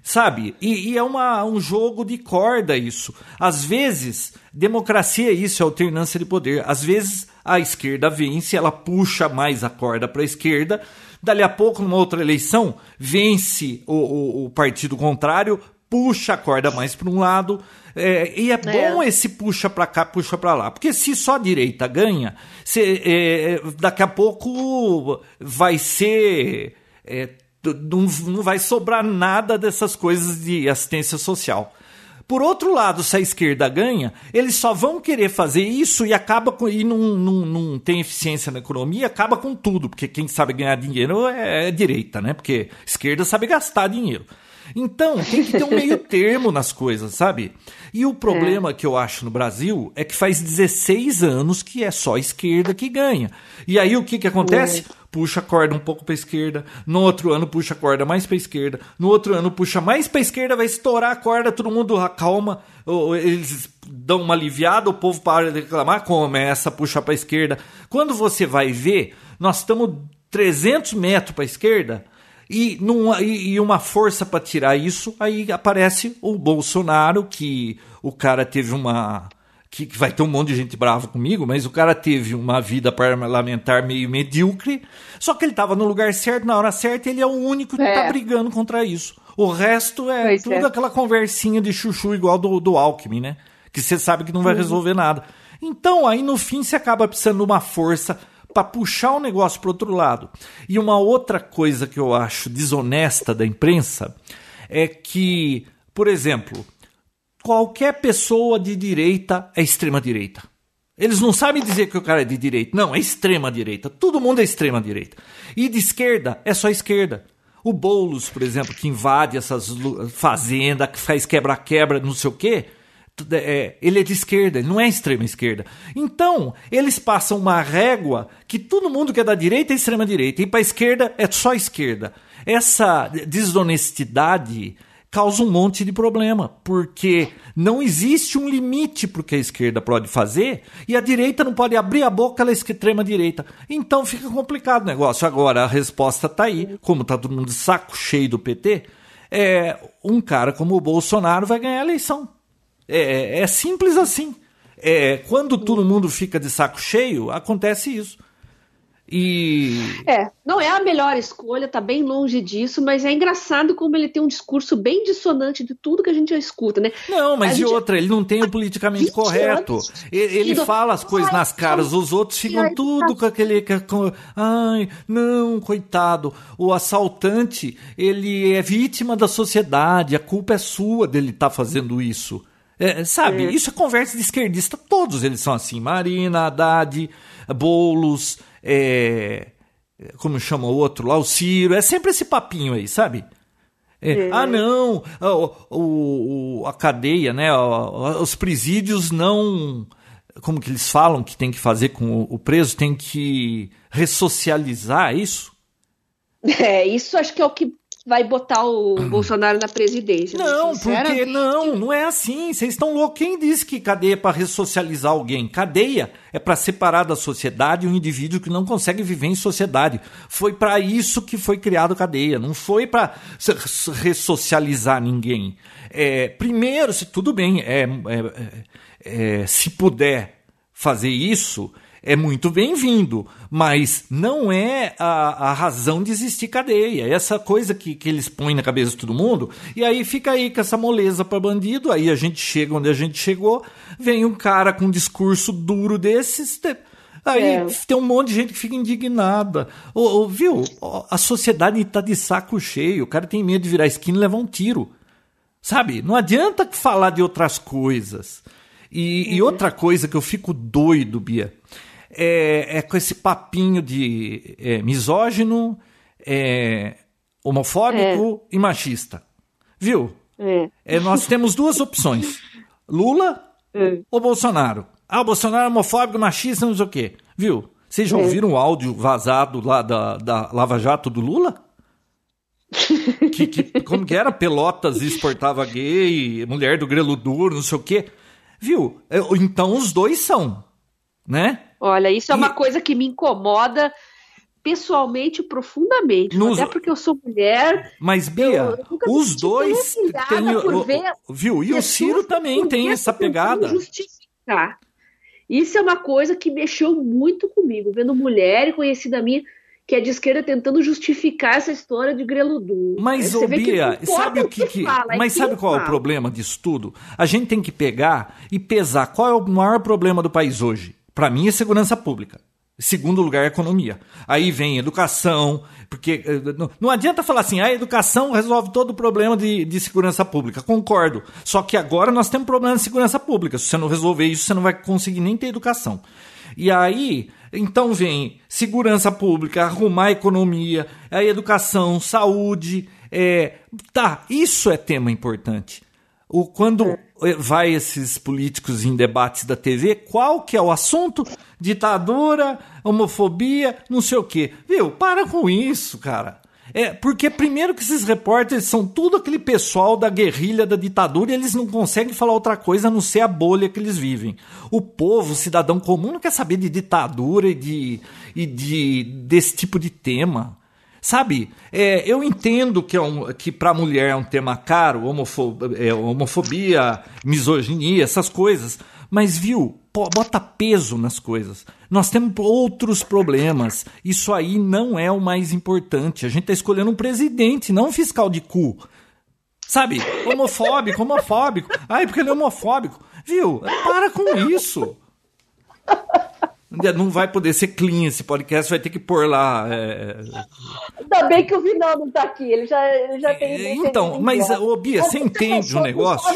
B: Sabe? E, e é uma, um jogo de corda isso. Às vezes, democracia é isso, é alternância de poder. Às vezes a esquerda vence, ela puxa mais a corda para a esquerda. Dali a pouco, numa outra eleição, vence o, o, o partido contrário, puxa a corda mais para um lado. É, e é, é, bom esse puxa para cá, puxa para lá. Porque se só a direita ganha, se, é, daqui a pouco vai ser. É, não, não vai sobrar nada dessas coisas de assistência social. Por outro lado, se a esquerda ganha, eles só vão querer fazer isso e acaba com, e não, não, não tem eficiência na economia, acaba com tudo, porque quem sabe ganhar dinheiro é, é direita, né? Porque esquerda sabe gastar dinheiro. Então, tem que ter um meio termo nas coisas, sabe? E o problema é. que eu acho no Brasil é que faz 16 anos que é só a esquerda que ganha. E aí o que, que acontece? É. Puxa a corda um pouco para esquerda, no outro ano puxa a corda mais para esquerda, no outro ano puxa mais para esquerda, vai estourar a corda, todo mundo acalma, eles dão uma aliviada, o povo para de reclamar, começa a puxar para esquerda. Quando você vai ver, nós estamos 300 metros para esquerda, e, num, e, uma força para tirar isso, aí aparece o Bolsonaro, que o cara teve uma. Que, que vai ter um monte de gente brava comigo, mas o cara teve uma vida parlamentar meio medíocre, só que ele estava no lugar certo, na hora certa, ele é o único que está é. brigando contra isso. O resto é pois tudo é. aquela conversinha de chuchu igual do, do Alckmin, né? Que você sabe que não vai resolver nada. Então, aí no fim você acaba precisando de uma força para puxar o negócio para outro lado. E uma outra coisa que eu acho desonesta da imprensa é que, por exemplo, qualquer pessoa de direita é extrema direita. Eles não sabem dizer que o cara é de direita. Não, é extrema direita. Todo mundo é extrema direita. E de esquerda é só esquerda. O Boulos, por exemplo, que invade essas fazendas, que faz quebra-quebra, não sei o quê é, ele é de esquerda, ele não é extrema esquerda. Então, eles passam uma régua que todo mundo que é da direita é extrema direita e para a esquerda é só esquerda. Essa desonestidade causa um monte de problema, porque não existe um limite para o que a esquerda pode fazer e a direita não pode abrir a boca, ela é extrema direita. Então fica complicado o negócio. Agora a resposta está aí, como está todo mundo saco cheio do PT, é, um cara como o Bolsonaro vai ganhar a eleição. É, é simples assim. É, quando todo mundo fica de saco cheio, acontece isso. E...
A: É, não é a melhor escolha, tá bem longe disso, mas é engraçado como ele tem um discurso bem dissonante de tudo que a gente já escuta, né?
B: Não, mas e outra, ele não tem o politicamente correto. Ele, ele fala as coisas nas caras, os outros ficam tudo com aquele. Com, ai, não, coitado. O assaltante, ele é vítima da sociedade, a culpa é sua dele estar tá fazendo isso. É, sabe, é. isso é conversa de esquerdista, todos eles são assim. Marina, Haddad, Boulos, é, como chama o outro lá, o Ciro, é sempre esse papinho aí, sabe? É, ah, não, o, o, a cadeia, né, os presídios não, como que eles falam que tem que fazer com o preso, tem que ressocializar, é isso?
A: É, isso acho que é o que vai botar o uhum. Bolsonaro na presidência.
B: Não, porque não, não é assim. Vocês estão loucos. Quem disse que cadeia é para ressocializar alguém? Cadeia é para separar da sociedade um indivíduo que não consegue viver em sociedade. Foi para isso que foi criado cadeia. Não foi para ressocializar ninguém. É, primeiro, se tudo bem, é, é, é se puder fazer isso, é muito bem-vindo, mas não é a, a, razão de existir cadeia. Essa coisa que, que eles põem na cabeça de todo mundo, e aí fica aí com essa moleza para bandido, aí a gente chega onde a gente chegou, vem um cara com um discurso duro desses. Aí é. tem um monte de gente que fica indignada. Ô, ô, viu? A sociedade está de saco cheio. O cara tem medo de virar esquina e levar um tiro. Sabe? Não adianta falar de outras coisas. E, uhum. e outra coisa que eu fico doido, Bia é, é com esse papinho de é, misógino, é, homofóbico é. e machista. Viu? É. é nós temos duas opções: Lula ou Bolsonaro. Ah, o Bolsonaro é homofóbico, machista, não sei o quê. Viu? Vocês já ouviram o áudio vazado lá da, da Lava Jato do Lula? que, que, como que era? Pelotas exportava gay, mulher do grelo duro, não sei o quê. Viu? Então os dois são, né?
A: Olha, isso é uma coisa que me incomoda pessoalmente profundamente. Nos... Até porque eu sou mulher.
B: Mas, Bia, os dois têm. O, viu? E o Ciro também tem essa pegada.
A: Justificar. Isso é uma coisa que mexeu muito comigo, vendo mulher conhecida minha que é de esquerda tentando justificar essa história de grelo duro.
B: Mas, ô, Bia, sabe o que, que fala, mas sabe qual fala. é o problema disso tudo? A gente tem que pegar e pesar qual é o maior problema do país hoje. Para mim é segurança pública. Segundo lugar, economia. Aí vem educação, porque eh, não, adianta falar assim, a educação resolve todo o problema de, de segurança pública. Concordo. Só que agora nós temos problema de segurança pública. Se você não resolver isso, você não vai conseguir nem ter educação. E aí, então vem segurança pública, arrumar a economia, a educação, saúde. É, tá, isso é tema importante. O, quando é. Vai esses políticos em debates da TV, qual que é o assunto? Ditadura, homofobia, não sei o quê. Viu? Para com isso, cara. É, porque primeiro que esses repórteres são tudo aquele pessoal da guerrilha da ditadura e eles não conseguem falar outra coisa a não ser a bolha que eles vivem. O povo, o cidadão comum, não quer saber de ditadura e de, e de desse tipo de tema. Sabe, é, eu entendo que, é um, que para a mulher é um tema caro, homofobia, é, homofobia, misoginia, essas coisas, mas viu, bota peso nas coisas. Nós temos outros problemas. Isso aí não é o mais importante. A gente está escolhendo um presidente, não um fiscal de cu. Sabe? Homofóbico, homofóbico. Ai, porque ele é homofóbico. Viu? Para com isso. Não vai poder ser clean esse podcast, vai ter que pôr lá. É...
A: Ainda bem que o Vinão não tá aqui, ele já, ele já tem.
B: Então, mas, ô Bia, você entende o negócio?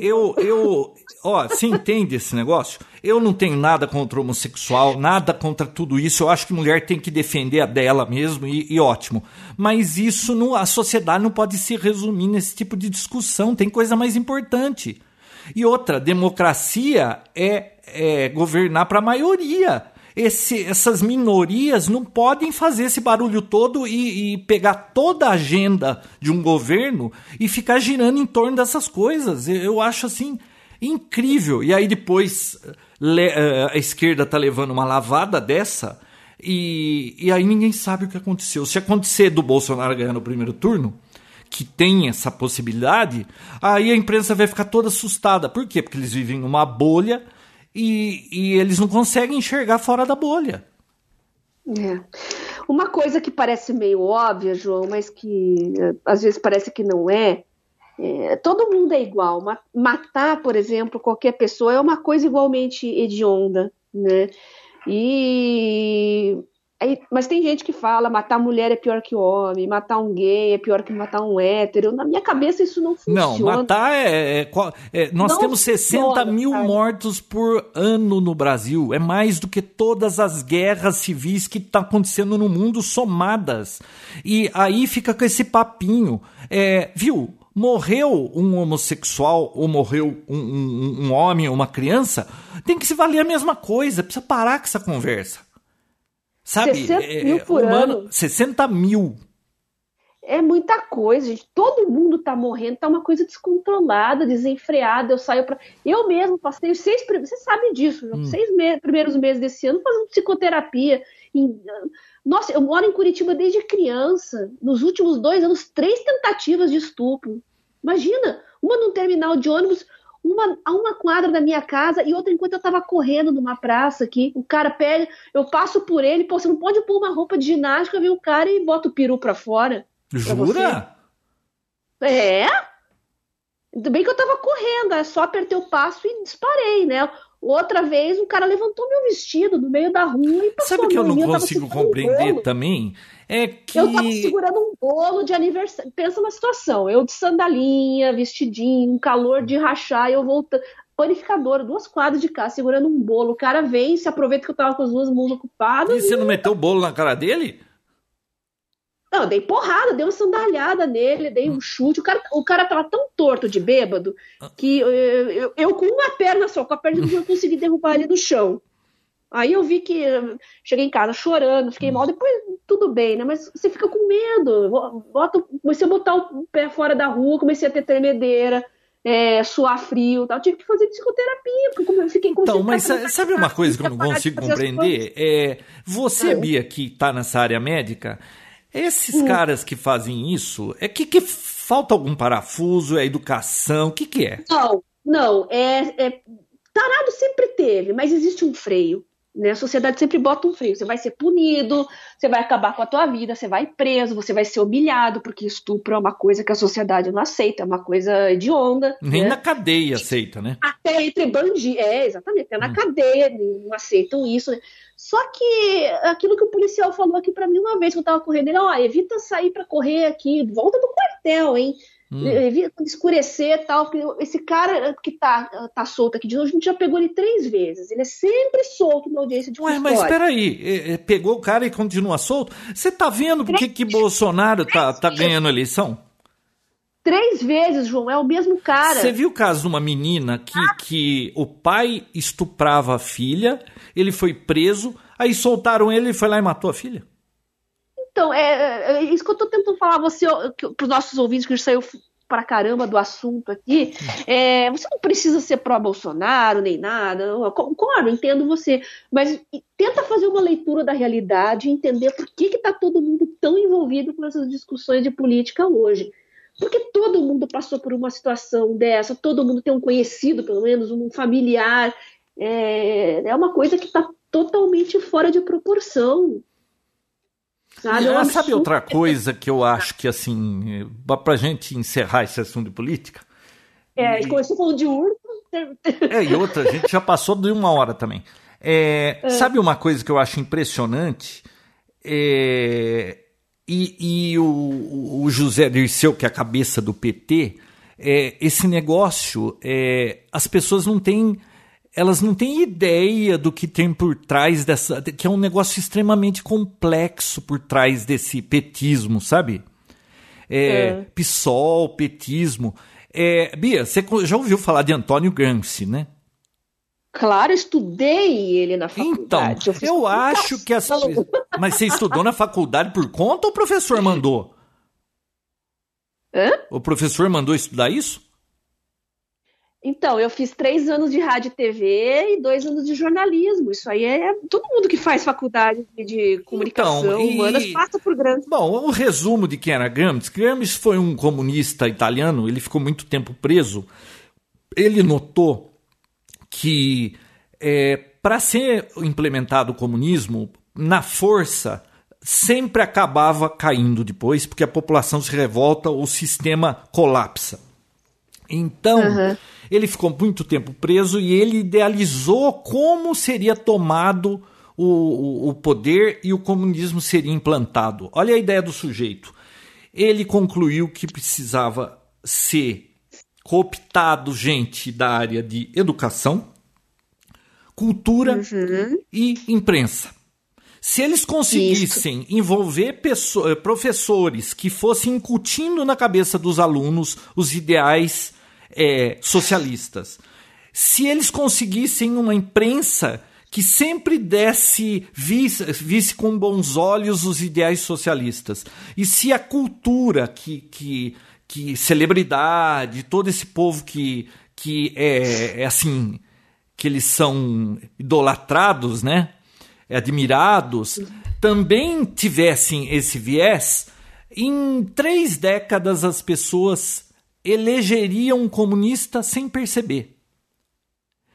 B: Eu, eu, ó, você entende esse negócio? Eu não tenho nada contra o homossexual, nada contra tudo isso. Eu acho que mulher tem que defender a dela mesmo e, e ótimo. Mas isso, não, a sociedade não pode se resumir nesse tipo de discussão. Tem coisa mais importante. E outra, democracia é, é governar para a maioria. Esse, essas minorias não podem fazer esse barulho todo e, e, pegar toda a agenda de um governo e ficar girando em torno dessas coisas. Eu acho assim incrível. E aí depois eh, a esquerda tá levando uma lavada dessa e, e aí ninguém sabe o que aconteceu. Se acontecer do Bolsonaro ganhar no primeiro turno, que tem essa possibilidade, aí a imprensa vai ficar toda assustada. Por quê? Porque eles vivem numa bolha e, e eles não conseguem enxergar fora da bolha.
A: É. Uma coisa que parece meio óbvia, João, mas que eh, às vezes parece que não é, é todo mundo é igual. Matar, por exemplo, qualquer pessoa é uma coisa igualmente hedionda, né? E Aí, mas tem gente que fala matar mulher é pior que homem, matar um gay é pior que matar um hétero. Na minha cabeça isso não funciona.
B: Não, matar é. é, é nós não temos 60 funciona, mil cara. mortos por ano no Brasil. É mais do que todas as guerras civis que estão tá acontecendo no mundo somadas. E aí fica com esse papinho. É, viu? Morreu um homossexual ou morreu um, um, um homem ou uma criança, tem que se valer a mesma coisa. Precisa parar com essa conversa. Sabe?
A: 60 é, mil por humano, ano.
B: 60 mil.
A: É muita coisa, gente. Todo mundo tá morrendo, tá uma coisa descontrolada, desenfreada. Eu saio para. Eu mesmo passei os seis. Você sabe disso, hum. seis me... primeiros meses desse ano fazendo psicoterapia. Em... Nossa, eu moro em Curitiba desde criança. Nos últimos dois anos, três tentativas de estupro. Imagina, uma num terminal de ônibus, uma a uma quadra da minha casa e outra enquanto eu tava correndo numa praça aqui. O cara pega, eu passo por ele, pô, você não pode pôr uma roupa de ginástica, vem o cara e bota o peru pra fora.
B: Jura?
A: Pra é? Ainda bem que eu tava correndo, é só apertei o passo e disparei, né? Outra vez, o cara levantou meu vestido no meio da rua e passou
B: Sabe que eu não consigo compreender também? É que.
A: Eu tava segurando um bolo de aniversário. Pensa na situação. Eu de sandalinha, vestidinho, um calor de rachar, eu voltando. Panificadora, duas quadras de casa, segurando um bolo. O cara vem, se aproveita que eu tava com as duas mãos ocupadas.
B: E você não meteu o bolo na cara dele?
A: Não, eu dei porrada, dei uma sandalhada nele, dei um chute. O cara, o cara tava tão torto de bêbado que eu, eu, eu com uma perna só, com a perna não consegui derrubar ele do chão. Aí eu vi que cheguei em casa chorando, fiquei mal, depois tudo bem, né? Mas você fica com medo. Bota, comecei a botar o pé fora da rua, comecei a ter tremedeira, é, suar frio tal. Tive que fazer psicoterapia, porque eu fiquei com
B: Então, mas sabe uma coisa que eu não consigo compreender? É, você, Bia, que está nessa área médica, esses hum. caras que fazem isso, é que, que falta algum parafuso, é educação, o que, que é?
A: Não, não, é, é tarado sempre teve, mas existe um freio Né? A sociedade sempre bota um freio. Você vai ser punido, você vai acabar com a tua vida, você vai preso, você vai ser humilhado, porque estupro é uma coisa que a sociedade não aceita, é uma coisa de onda.
B: Nem
A: né?
B: na cadeia aceita, né?
A: Até entre bandidos. É, exatamente. Até na hum. cadeia não aceitam isso. Né? Só que aquilo que o policial falou aqui para mim uma vez que eu tava correndo, ele, ó, evita sair para correr aqui, volta do quartel, hein? Hum. Evita escurecer e tal. Esse cara que tá, tá solto aqui de novo, a gente já pegou ele três vezes. Ele é sempre solto na audiência de
B: Ué, mas peraí, pegou o cara e continua solto? Você tá vendo por que, que Bolsonaro tá, tá ganhando a eleição?
A: Três vezes, João, é o mesmo cara.
B: Você viu o caso de uma menina que, que o pai estuprava a filha, ele foi preso, aí soltaram ele e foi lá e matou a filha?
A: Então, é, é, é isso que eu estou tentando falar você, para os nossos ouvintes, que a gente saiu para caramba do assunto aqui. É, você não precisa ser pró-Bolsonaro nem nada, concordo, entendo você, mas tenta fazer uma leitura da realidade e entender por que está todo mundo tão envolvido com essas discussões de política hoje. Porque todo mundo passou por uma situação dessa, todo mundo tem um conhecido, pelo menos, um familiar. É, é uma coisa que está totalmente fora de proporção.
B: Sabe, é, sabe outra coisa que eu acho que, assim, pra gente encerrar esse assunto de política?
A: É, e... começou falando de urso.
B: É, e outra, a gente já passou de uma hora também. É, é. Sabe uma coisa que eu acho impressionante? É, e, e o, o, José Dirceu, que é a cabeça do PT, é, esse negócio, é, as pessoas não têm elas não têm ideia do que tem por trás dessa. que é um negócio extremamente complexo por trás desse petismo, sabe? É, é. PSOL, petismo. É, Bia, você já ouviu falar de Antônio Gramsci, né?
A: Claro, estudei ele na faculdade.
B: Então, eu, eu acho que as. Mas você estudou na faculdade por conta ou o professor mandou?
A: Hã?
B: O professor mandou estudar isso?
A: Então, eu fiz três anos de rádio e TV e dois anos de jornalismo. Isso aí é todo mundo que faz faculdade de comunicação então, e... humanas passa por Gramsci.
B: Bom, o resumo de quem era Gramsci. Gramsci foi um comunista italiano, ele ficou muito tempo preso. Ele notou que é, para ser implementado o comunismo, na força, sempre acabava caindo depois, porque a população se revolta, o sistema colapsa. Então, uhum. Ele ficou muito tempo preso e ele idealizou como seria tomado o, o, o, poder e o comunismo seria implantado. Olha a ideia do sujeito. Ele concluiu que precisava ser cooptado gente da área de educação, cultura uhum. e imprensa. Se eles conseguissem Isso. envolver professores que fossem incutindo na cabeça dos alunos os ideais é, socialistas. Se eles conseguissem uma imprensa que sempre desse, visse, visse com bons olhos os ideais socialistas. E se a cultura, que, que, que celebridade, todo esse povo que, que é, é assim, que eles são idolatrados, né? admirados, também tivessem esse viés, em três décadas as pessoas elegeria um comunista sem perceber.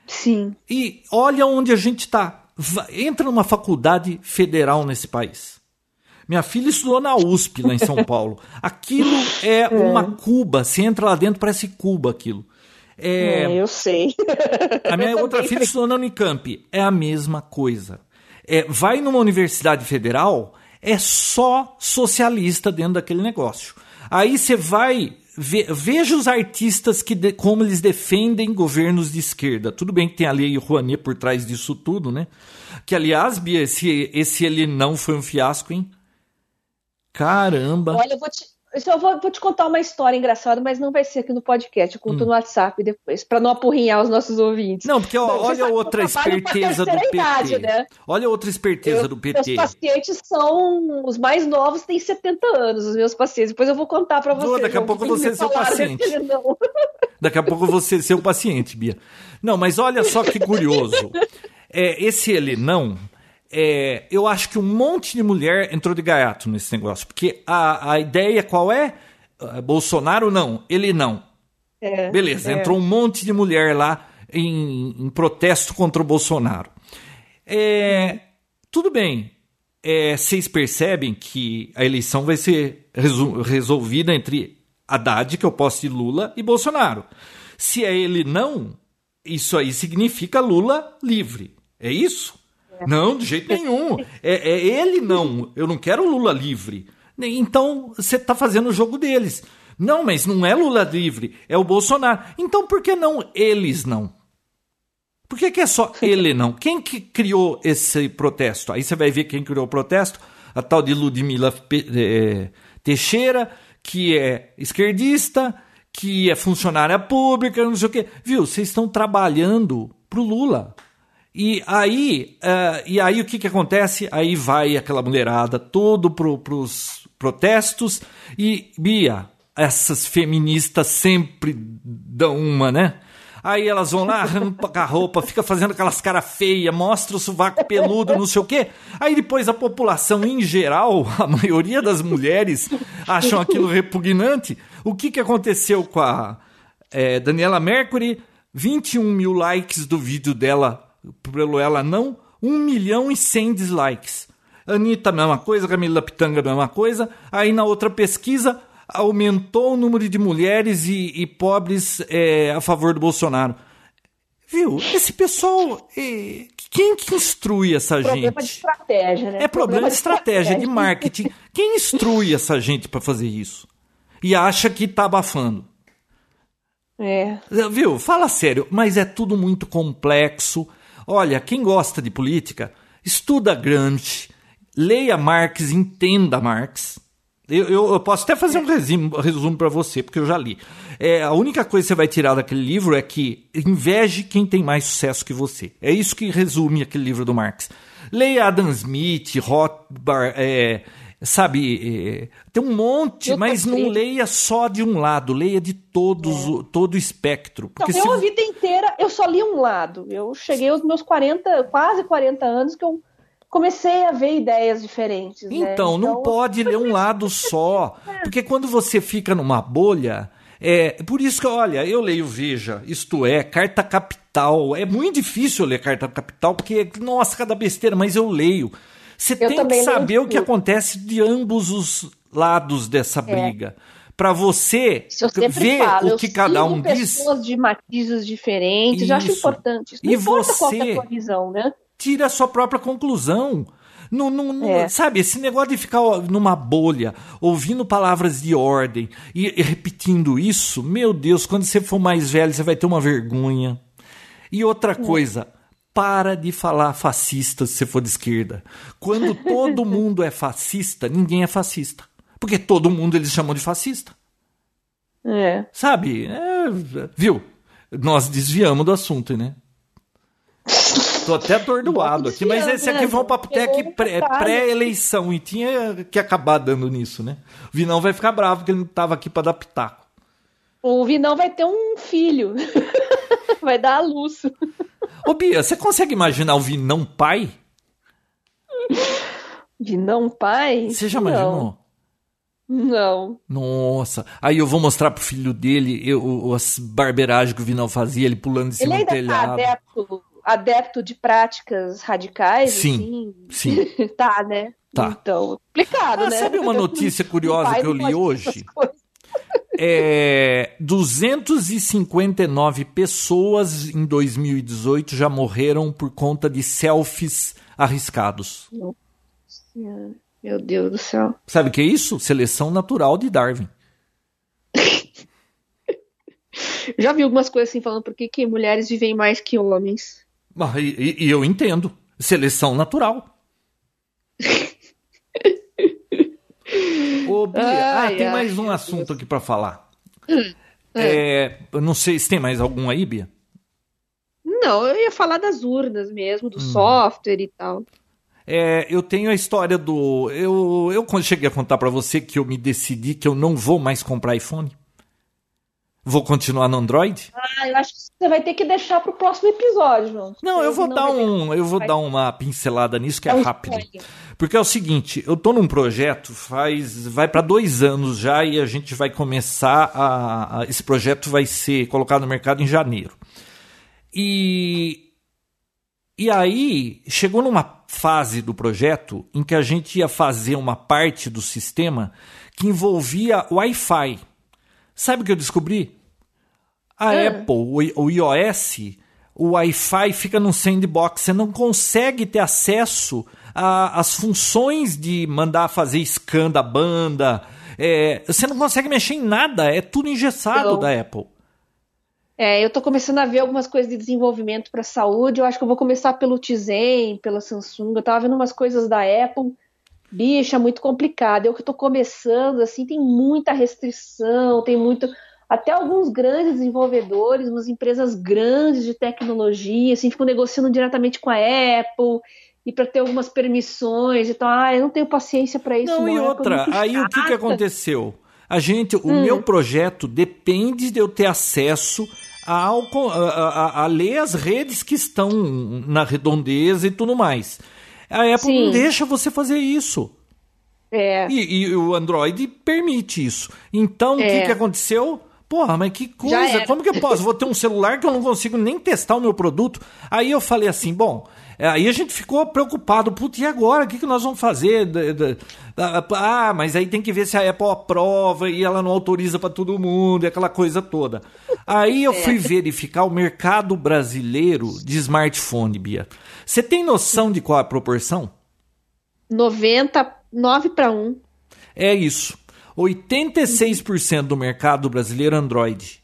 A: Sim.
B: E olha onde a gente está. Entra numa faculdade federal nesse país. Minha filha estudou na USP, lá em São Paulo. Aquilo é, é. uma Cuba. Você entra lá dentro, parece Cuba aquilo.
A: É, é eu sei.
B: A minha outra filha estudou na Unicamp. É a mesma coisa. É, vai numa universidade federal, é só socialista dentro daquele negócio. Aí você vai Ve, veja os artistas que de, como eles defendem governos de esquerda. Tudo bem que tem a lei Rouanet por trás disso tudo, né? Que, aliás, Bia, esse, esse ele não foi um fiasco, hein? Caramba!
A: Olha, eu vou te, eu vou, vou, te contar uma história engraçada, mas não vai ser aqui no podcast. Eu conto hum. no WhatsApp depois, para não apurrinhar os nossos ouvintes.
B: Não, porque ó, olha outra esperteza do PT. Idade, né? Olha outra esperteza eu, do PT.
A: Meus pacientes são os mais novos, têm 70 anos, os meus pacientes. Depois eu vou contar para vocês.
B: Daqui a pouco você é seu paciente. Daqui a pouco você é seu paciente, Bia. Não, mas olha só que curioso. É, esse ele não é, eu acho que um monte de mulher entrou de gaiato nesse negócio. Porque a, a ideia qual é? Uh, Bolsonaro não, ele não. É, Beleza, é. entrou um monte de mulher lá em, em protesto contra o Bolsonaro. É, tudo bem. É, vocês percebem que a eleição vai ser resolvida entre Haddad, que eu posso de Lula, e Bolsonaro. Se é ele não, isso aí significa Lula livre. É isso? Não, de jeito nenhum. É, é ele não. Eu não quero Lula livre. Então você está fazendo o jogo deles. Não, mas não é Lula livre, é o Bolsonaro. Então por que não eles não? Por que, que é só ele não? Quem que criou esse protesto? Aí você vai ver quem criou o protesto. A tal de Ludmila é, Teixeira, que é esquerdista, que é funcionária pública, não sei o quê. Viu? Vocês estão trabalhando pro Lula. E aí, uh, e aí o que, que acontece? Aí vai aquela mulherada todo pro, pros protestos e, Bia, essas feministas sempre dão uma, né? Aí elas vão lá, arranca a roupa, fica fazendo aquelas caras feias, mostra o sovaco peludo, não sei o quê. Aí depois a população em geral, a maioria das mulheres, acham aquilo repugnante. O que, que aconteceu com a é, Daniela Mercury? 21 mil likes do vídeo dela, pelo ela não, 1 milhão e 100 dislikes. Anitta, mesma coisa, Camila Pitanga, mesma coisa. Aí na outra pesquisa, aumentou o número de mulheres e, e pobres é, a favor do Bolsonaro. Viu? Esse pessoal. É, quem que instrui essa
A: problema
B: gente?
A: Problema de estratégia, né?
B: É problema, problema de estratégia, estratégia, de marketing. Quem instrui essa gente para fazer isso? E acha que tá abafando.
A: É.
B: Viu? Fala sério, mas é tudo muito complexo. Olha, quem gosta de política, estuda Gramsci, leia Marx, entenda Marx. Eu, eu, eu, posso até fazer um resumo, resumo para você, porque eu já li. É, a única coisa que você vai tirar daquele livro é que inveje quem tem mais sucesso que você. É isso que resume aquele livro do Marx. Leia Adam Smith, Rothbard, é, sabe, é, tem um monte, mas não leia só de um lado, leia de todos, é. todo o espectro.
A: Porque então, eu a vida inteira, eu só li um lado. Eu cheguei aos meus 40, quase 40 anos que eu comecei a ver ideias diferentes.
B: Então, né? então não pode ler um lado só. Porque quando você fica numa bolha. É, por isso que, olha, eu leio Veja, isto é, Carta Capital. É muito difícil ler Carta Capital, porque, nossa, cada besteira, mas eu leio. Você eu tem que saber o que acontece de ambos os lados dessa é. briga. É. Para você ver falo, o que cada um diz.
A: pessoas de matizes diferentes, isso. eu acho importante. Isso. Não
B: e você, qual
A: é a tua visão, né?
B: tira a sua própria conclusão. Não, não, não é. Sabe, esse negócio de ficar numa bolha, ouvindo palavras de ordem e, e, repetindo isso, meu Deus, quando você for mais velho, você vai ter uma vergonha. E outra é. Para de falar fascista se você for de esquerda. Quando todo mundo é fascista, ninguém é fascista. Porque todo mundo eles chamam de fascista.
A: É.
B: Sabe? É, viu? Nós desviamos do assunto, né? Tô até atordoado aqui, mas esse aqui foi um papo tech pré-eleição e tinha que acabar dando nisso, né? O Vinão vai ficar bravo que ele não tava aqui para dar pitaco.
A: O Vinão vai ter um filho. vai dar a luz.
B: Ô Bia, você consegue imaginar o Vinão pai?
A: Vinão pai?
B: Você já imaginou?
A: Não.
B: Nossa. Aí eu vou mostrar pro filho dele eu, as barbeiragens que o Vinão fazia, ele pulando em cima
A: ele
B: do telhado.
A: Tá adepto adepto de práticas radicais,
B: sim, assim, sim.
A: tá, né?
B: Tá.
A: Então, explicado, ah, né?
B: Sabe uma notícia curiosa que eu li hoje? É, 259 pessoas em 2018 já morreram por conta de selfies arriscados.
A: Meu Deus do céu.
B: Sabe o que é isso? Seleção natural de Darwin.
A: Já vi algumas coisas assim falando por que, que mulheres vivem mais que homens.
B: Ah, e, e eu entendo. Seleção natural. Ô, Bia, ah, ai, tem ai, mais um assunto Deus. aqui para falar. Hum, é, hum. não sei se tem mais algum aí, Bia.
A: Não, eu ia falar das urnas mesmo, do hum. software e tal.
B: É, eu tenho a história do. Eu, eu cheguei a contar para você que eu me decidi que eu não vou mais comprar iPhone. Vou continuar no Android?
A: Ah, eu acho que você vai ter que deixar para o próximo episódio, João.
B: Não, eu vou não dar um, eu vou vai... dar uma pincelada nisso que é, é rápido. Porque é o seguinte, eu tô num projeto faz, vai para dois anos já e a gente vai começar a, a, esse projeto vai ser colocado no mercado em janeiro. E E aí chegou numa fase do projeto em que a gente ia fazer uma parte do sistema que envolvia Wi-Fi. Sabe o que eu descobri? A ah. Apple, o iOS, o Wi-Fi fica no sandbox. Você não consegue ter acesso às funções de mandar fazer scan da banda. É, você não consegue mexer em nada. É tudo engessado eu... da Apple.
A: É, eu estou começando a ver algumas coisas de desenvolvimento para saúde. Eu acho que eu vou começar pelo Tizen, pela Samsung. Eu estava vendo umas coisas da Apple. Bicha, muito complicado. Eu que estou começando, assim, tem muita restrição, tem muito. Até alguns grandes desenvolvedores, umas empresas grandes de tecnologia, assim, ficam negociando diretamente com a Apple e para ter algumas permissões. Então, ah, eu não tenho paciência para isso.
B: Não,
A: não
B: e
A: é
B: outra, aí o que, que aconteceu? A gente, o hum. meu projeto depende de eu ter acesso a, a, a, ler as redes que estão na redondeza e tudo mais. A Apple Sim. não deixa você fazer isso.
A: É.
B: E, e o Android permite isso. Então, o é. que, que aconteceu? Porra, mas que coisa! Como que eu posso? Vou ter um celular que eu não consigo nem testar o meu produto. Aí eu falei assim: bom, é, aí a gente ficou preocupado, putz, e agora? O que, que nós vamos fazer? Ah, mas aí tem que ver se a Apple aprova e ela não autoriza para todo mundo, e aquela coisa toda. Aí eu fui é. verificar o mercado brasileiro de smartphone, Bia. Você tem noção de qual é a proporção?
A: 99 para 1.
B: É isso. 86% do mercado brasileiro é Android.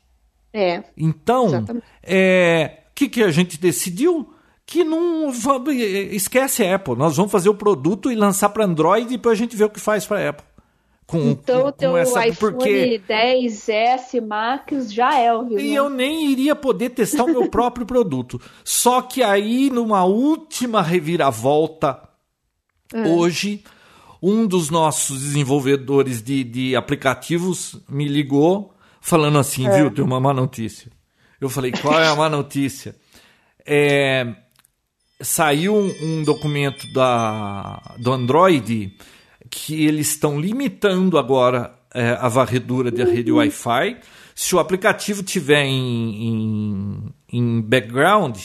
A: É.
B: Então, o é, que, que a gente decidiu? que não esquece a Apple. Nós vamos fazer o produto e lançar para Android e depois a gente vê o que faz para Apple.
A: Com, então com, o teu essa, iPhone porque... 10S Max já é o
B: E eu nem iria poder testar o meu próprio produto. Só que aí, numa última reviravolta, é. hoje, um dos nossos desenvolvedores de, de aplicativos me ligou falando assim, é. viu, tem uma má notícia. Eu falei, qual é a má notícia? É, saiu um, um documento da, do Android que eles estão limitando agora é, a varredura da rede uhum. Wi-Fi. Se o aplicativo tiver em, em, em, background,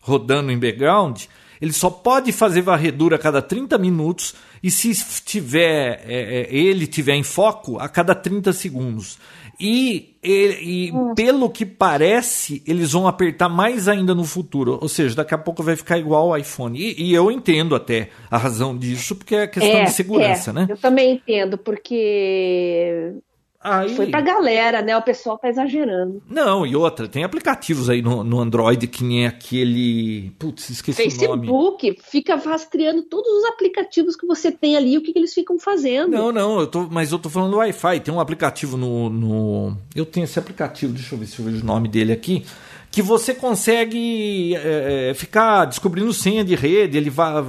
B: rodando em background, ele só pode fazer varredura a cada 30 minutos e se tiver é, é, ele tiver em foco a cada 30 segundos. E, e, e hum. pelo que parece, eles vão apertar mais ainda no futuro. Ou seja, daqui a pouco vai ficar igual ao iPhone. E, e eu entendo até a razão disso, porque é questão é, de segurança,
A: é.
B: né?
A: Eu também entendo, porque Aí... Foi pra galera, né? O pessoal tá exagerando.
B: Não, e outra, tem aplicativos aí no, no Android que nem aquele. Putz, esqueci
A: Facebook
B: o nome.
A: Facebook fica rastreando todos os aplicativos que você tem ali, o que, que eles ficam fazendo.
B: Não, não, eu tô, mas eu tô falando do Wi-Fi. Tem um aplicativo no, no. Eu tenho esse aplicativo, deixa eu ver se eu vejo o nome dele aqui. Que você consegue é, é ficar descobrindo senha de rede, ele va,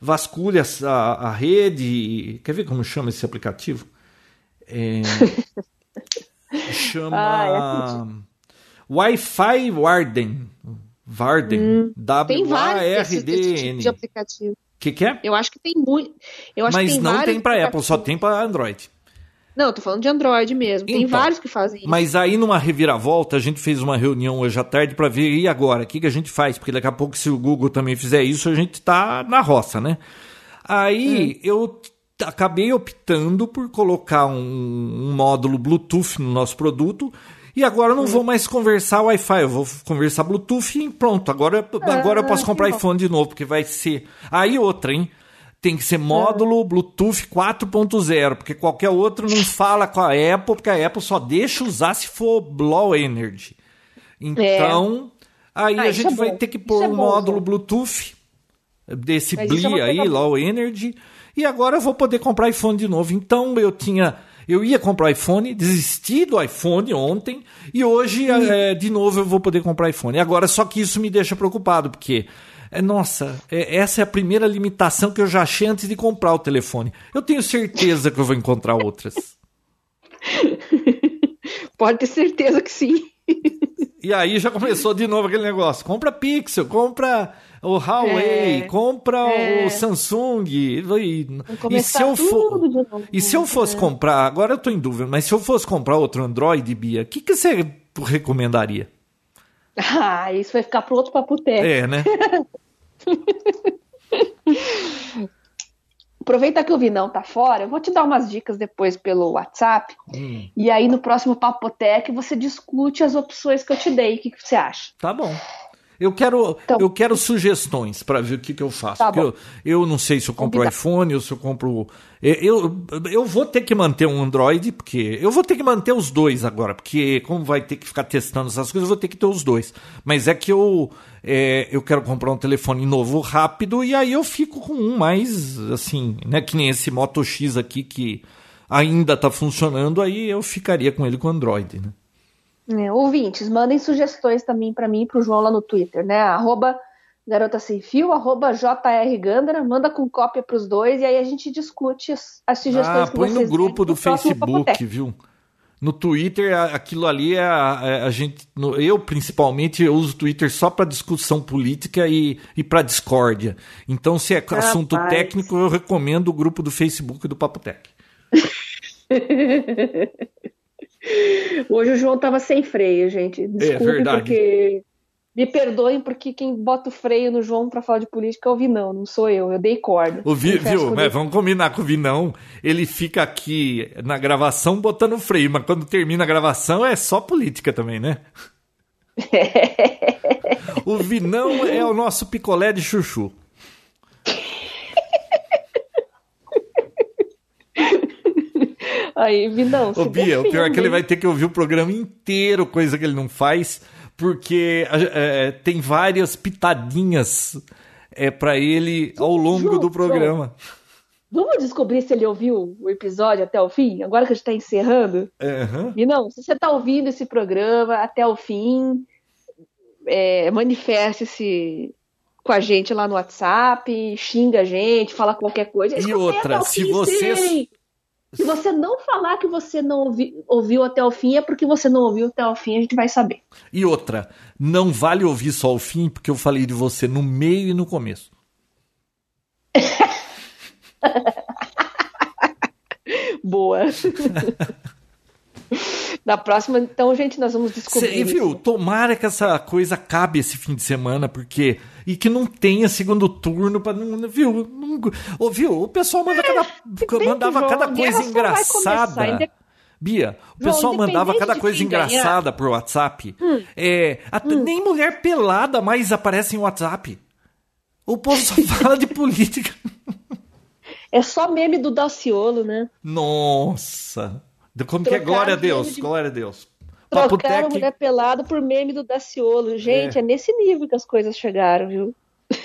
B: vasculha a, a rede. Quer ver como chama esse aplicativo? É, chama ah, é Wi-Fi Warden. Warden. Hum, W-A-R-D-N.
A: de aplicativo. O
B: que, que é?
A: Eu acho que tem muito.
B: Mas tem não tem para Apple, só tem para Android.
A: Não, eu tô falando de Android mesmo. Então, tem vários que fazem isso.
B: Mas aí numa reviravolta, a gente fez uma reunião hoje à tarde para ver e agora, o que, que a gente faz? Porque daqui a pouco, se o Google também fizer isso, a gente tá na roça, né? Aí hum. eu acabei optando por colocar um, um, módulo Bluetooth no nosso produto. E agora eu não vou mais conversar Wi-Fi, eu vou conversar Bluetooth e pronto. Agora, ah, agora eu posso comprar iPhone de novo, porque vai ser. Aí outra, hein? Tem que ser módulo Bluetooth 4.0, porque qualquer outro não fala com a Apple, porque a Apple só deixa usar se for Low Energy. Então, é. aí ah, a gente é vai ter que pôr um é módulo Bluetooth desse Mas BLI é aí, Low Energy e agora eu vou poder comprar iPhone de novo. Então eu tinha. Eu ia comprar iPhone, desisti do iPhone ontem e hoje, é, de novo, eu vou poder comprar iPhone. Agora, só que isso me deixa preocupado, porque é, nossa, é, essa é a primeira limitação que eu já achei antes de comprar o telefone. Eu tenho certeza que eu vou encontrar outras.
A: Pode ter certeza que sim.
B: e aí já começou de novo aquele negócio: compra Pixel, compra o Huawei, é, compra é. o Samsung. E, e se eu for, e se eu fosse é. comprar, agora eu estou em dúvida, mas se eu fosse comprar outro Android, Bia, o que, que você recomendaria?
A: Ah, isso vai ficar pro outro papo técnico.
B: É, né?
A: Aproveita que o Vinão tá fora, eu vou te dar umas dicas depois pelo WhatsApp. Hum. E aí no próximo Papotec você discute as opções que eu te dei. O que, que você acha?
B: Tá bom. Eu quero, então, eu quero sugestões para ver o que, que eu faço. Tá eu, eu não sei se eu compro iPhone ou se eu compro. Eu, eu vou ter que manter um Android, porque. Eu vou ter que manter os dois agora, porque como vai ter que ficar testando essas coisas, eu vou ter que ter os dois. Mas é que eu, é, eu quero comprar um telefone novo rápido e aí eu fico com um mais assim, né? Que nem esse Moto X aqui que ainda está funcionando, aí eu ficaria com ele com Android, né?
A: É, ouvintes, mandem sugestões também para mim e para o João lá no Twitter, né? Arroba Garota Sem Fio, arroba JR manda com cópia para os dois e aí a gente discute as, as sugestões ah, que
B: põe no grupo do Facebook, viu? No Twitter, aquilo ali é a, é a gente. Eu, principalmente, eu uso o Twitter só para discussão política e, e para discórdia. Então, se é assunto técnico, eu recomendo o grupo do Facebook do Papo Tech.
A: Hoje o João tava sem freio, gente. Desculpe, é verdade. porque. Me perdoem, porque quem bota o freio no João para falar de política é o Vinão, não sou eu. Eu dei corda.
B: O Vi, viu? Mas vamos combinar com o Vinão. Ele fica aqui na gravação botando freio, mas quando termina a gravação é só política também, né? o Vinão é o nosso picolé de chuchu.
A: Aí.
B: Ô, Bia, o pior é que ele vai ter que ouvir o programa inteiro, coisa que ele não faz, porque é, tem várias pitadinhas é, para ele ao longo João, do programa.
A: João, vamos descobrir se ele ouviu o episódio até o fim, agora que a gente está encerrando?
B: Uhum.
A: E não, se você está ouvindo esse programa até o fim, é, manifeste-se com a gente lá no WhatsApp, xinga a gente, fala qualquer coisa.
B: E outra, se você sim.
A: Se você não falar que você não ouvi, ouviu até o fim, é porque você não ouviu até o fim, a gente vai saber.
B: E outra, não vale ouvir só o fim, porque eu falei de você no meio e no começo.
A: Boa. Na próxima, então, gente, nós vamos descobrir. Você
B: viu? Tomara que essa coisa acabe esse fim de semana, porque. E que não tenha segundo turno para não. Viu? Não, viu? O pessoal manda cada, é, mandava João, cada coisa engraçada. Ainda... Bia, o João, pessoal mandava cada coisa engraçada ganhar. pro WhatsApp. Hum. É, até, hum. Nem mulher pelada mais aparece em WhatsApp. O povo só fala de política.
A: É só meme do Daciolo, né?
B: Nossa. Como que é glória a Deus, de... glória a Deus.
A: Trocaram Tec... mulher pelado por meme do Daciolo. Gente, é. é nesse nível que as coisas chegaram, viu?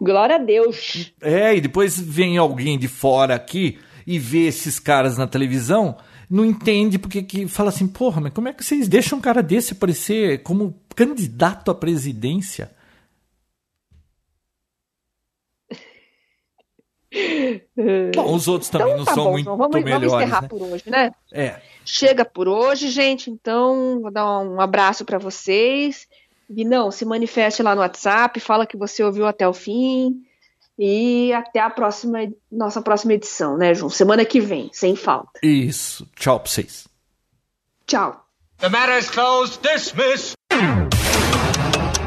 A: glória a Deus.
B: É, e depois vem alguém de fora aqui e vê esses caras na televisão, não entende porque que fala assim, porra, mas como é que vocês deixam um cara desse aparecer como candidato à presidência? Bom, os outros também então, não tá são bom, muito vamos, melhores. Vamos encerrar
A: né? por hoje, né?
B: É.
A: Chega por hoje, gente. Então, vou dar um abraço para vocês. E não, se manifeste lá no WhatsApp, fala que você ouviu até o fim. E até a próxima, nossa próxima edição, né, João? Semana que vem, sem falta.
B: Isso. Tchau pra vocês.
A: Tchau.
C: The matter is closed. Dismiss.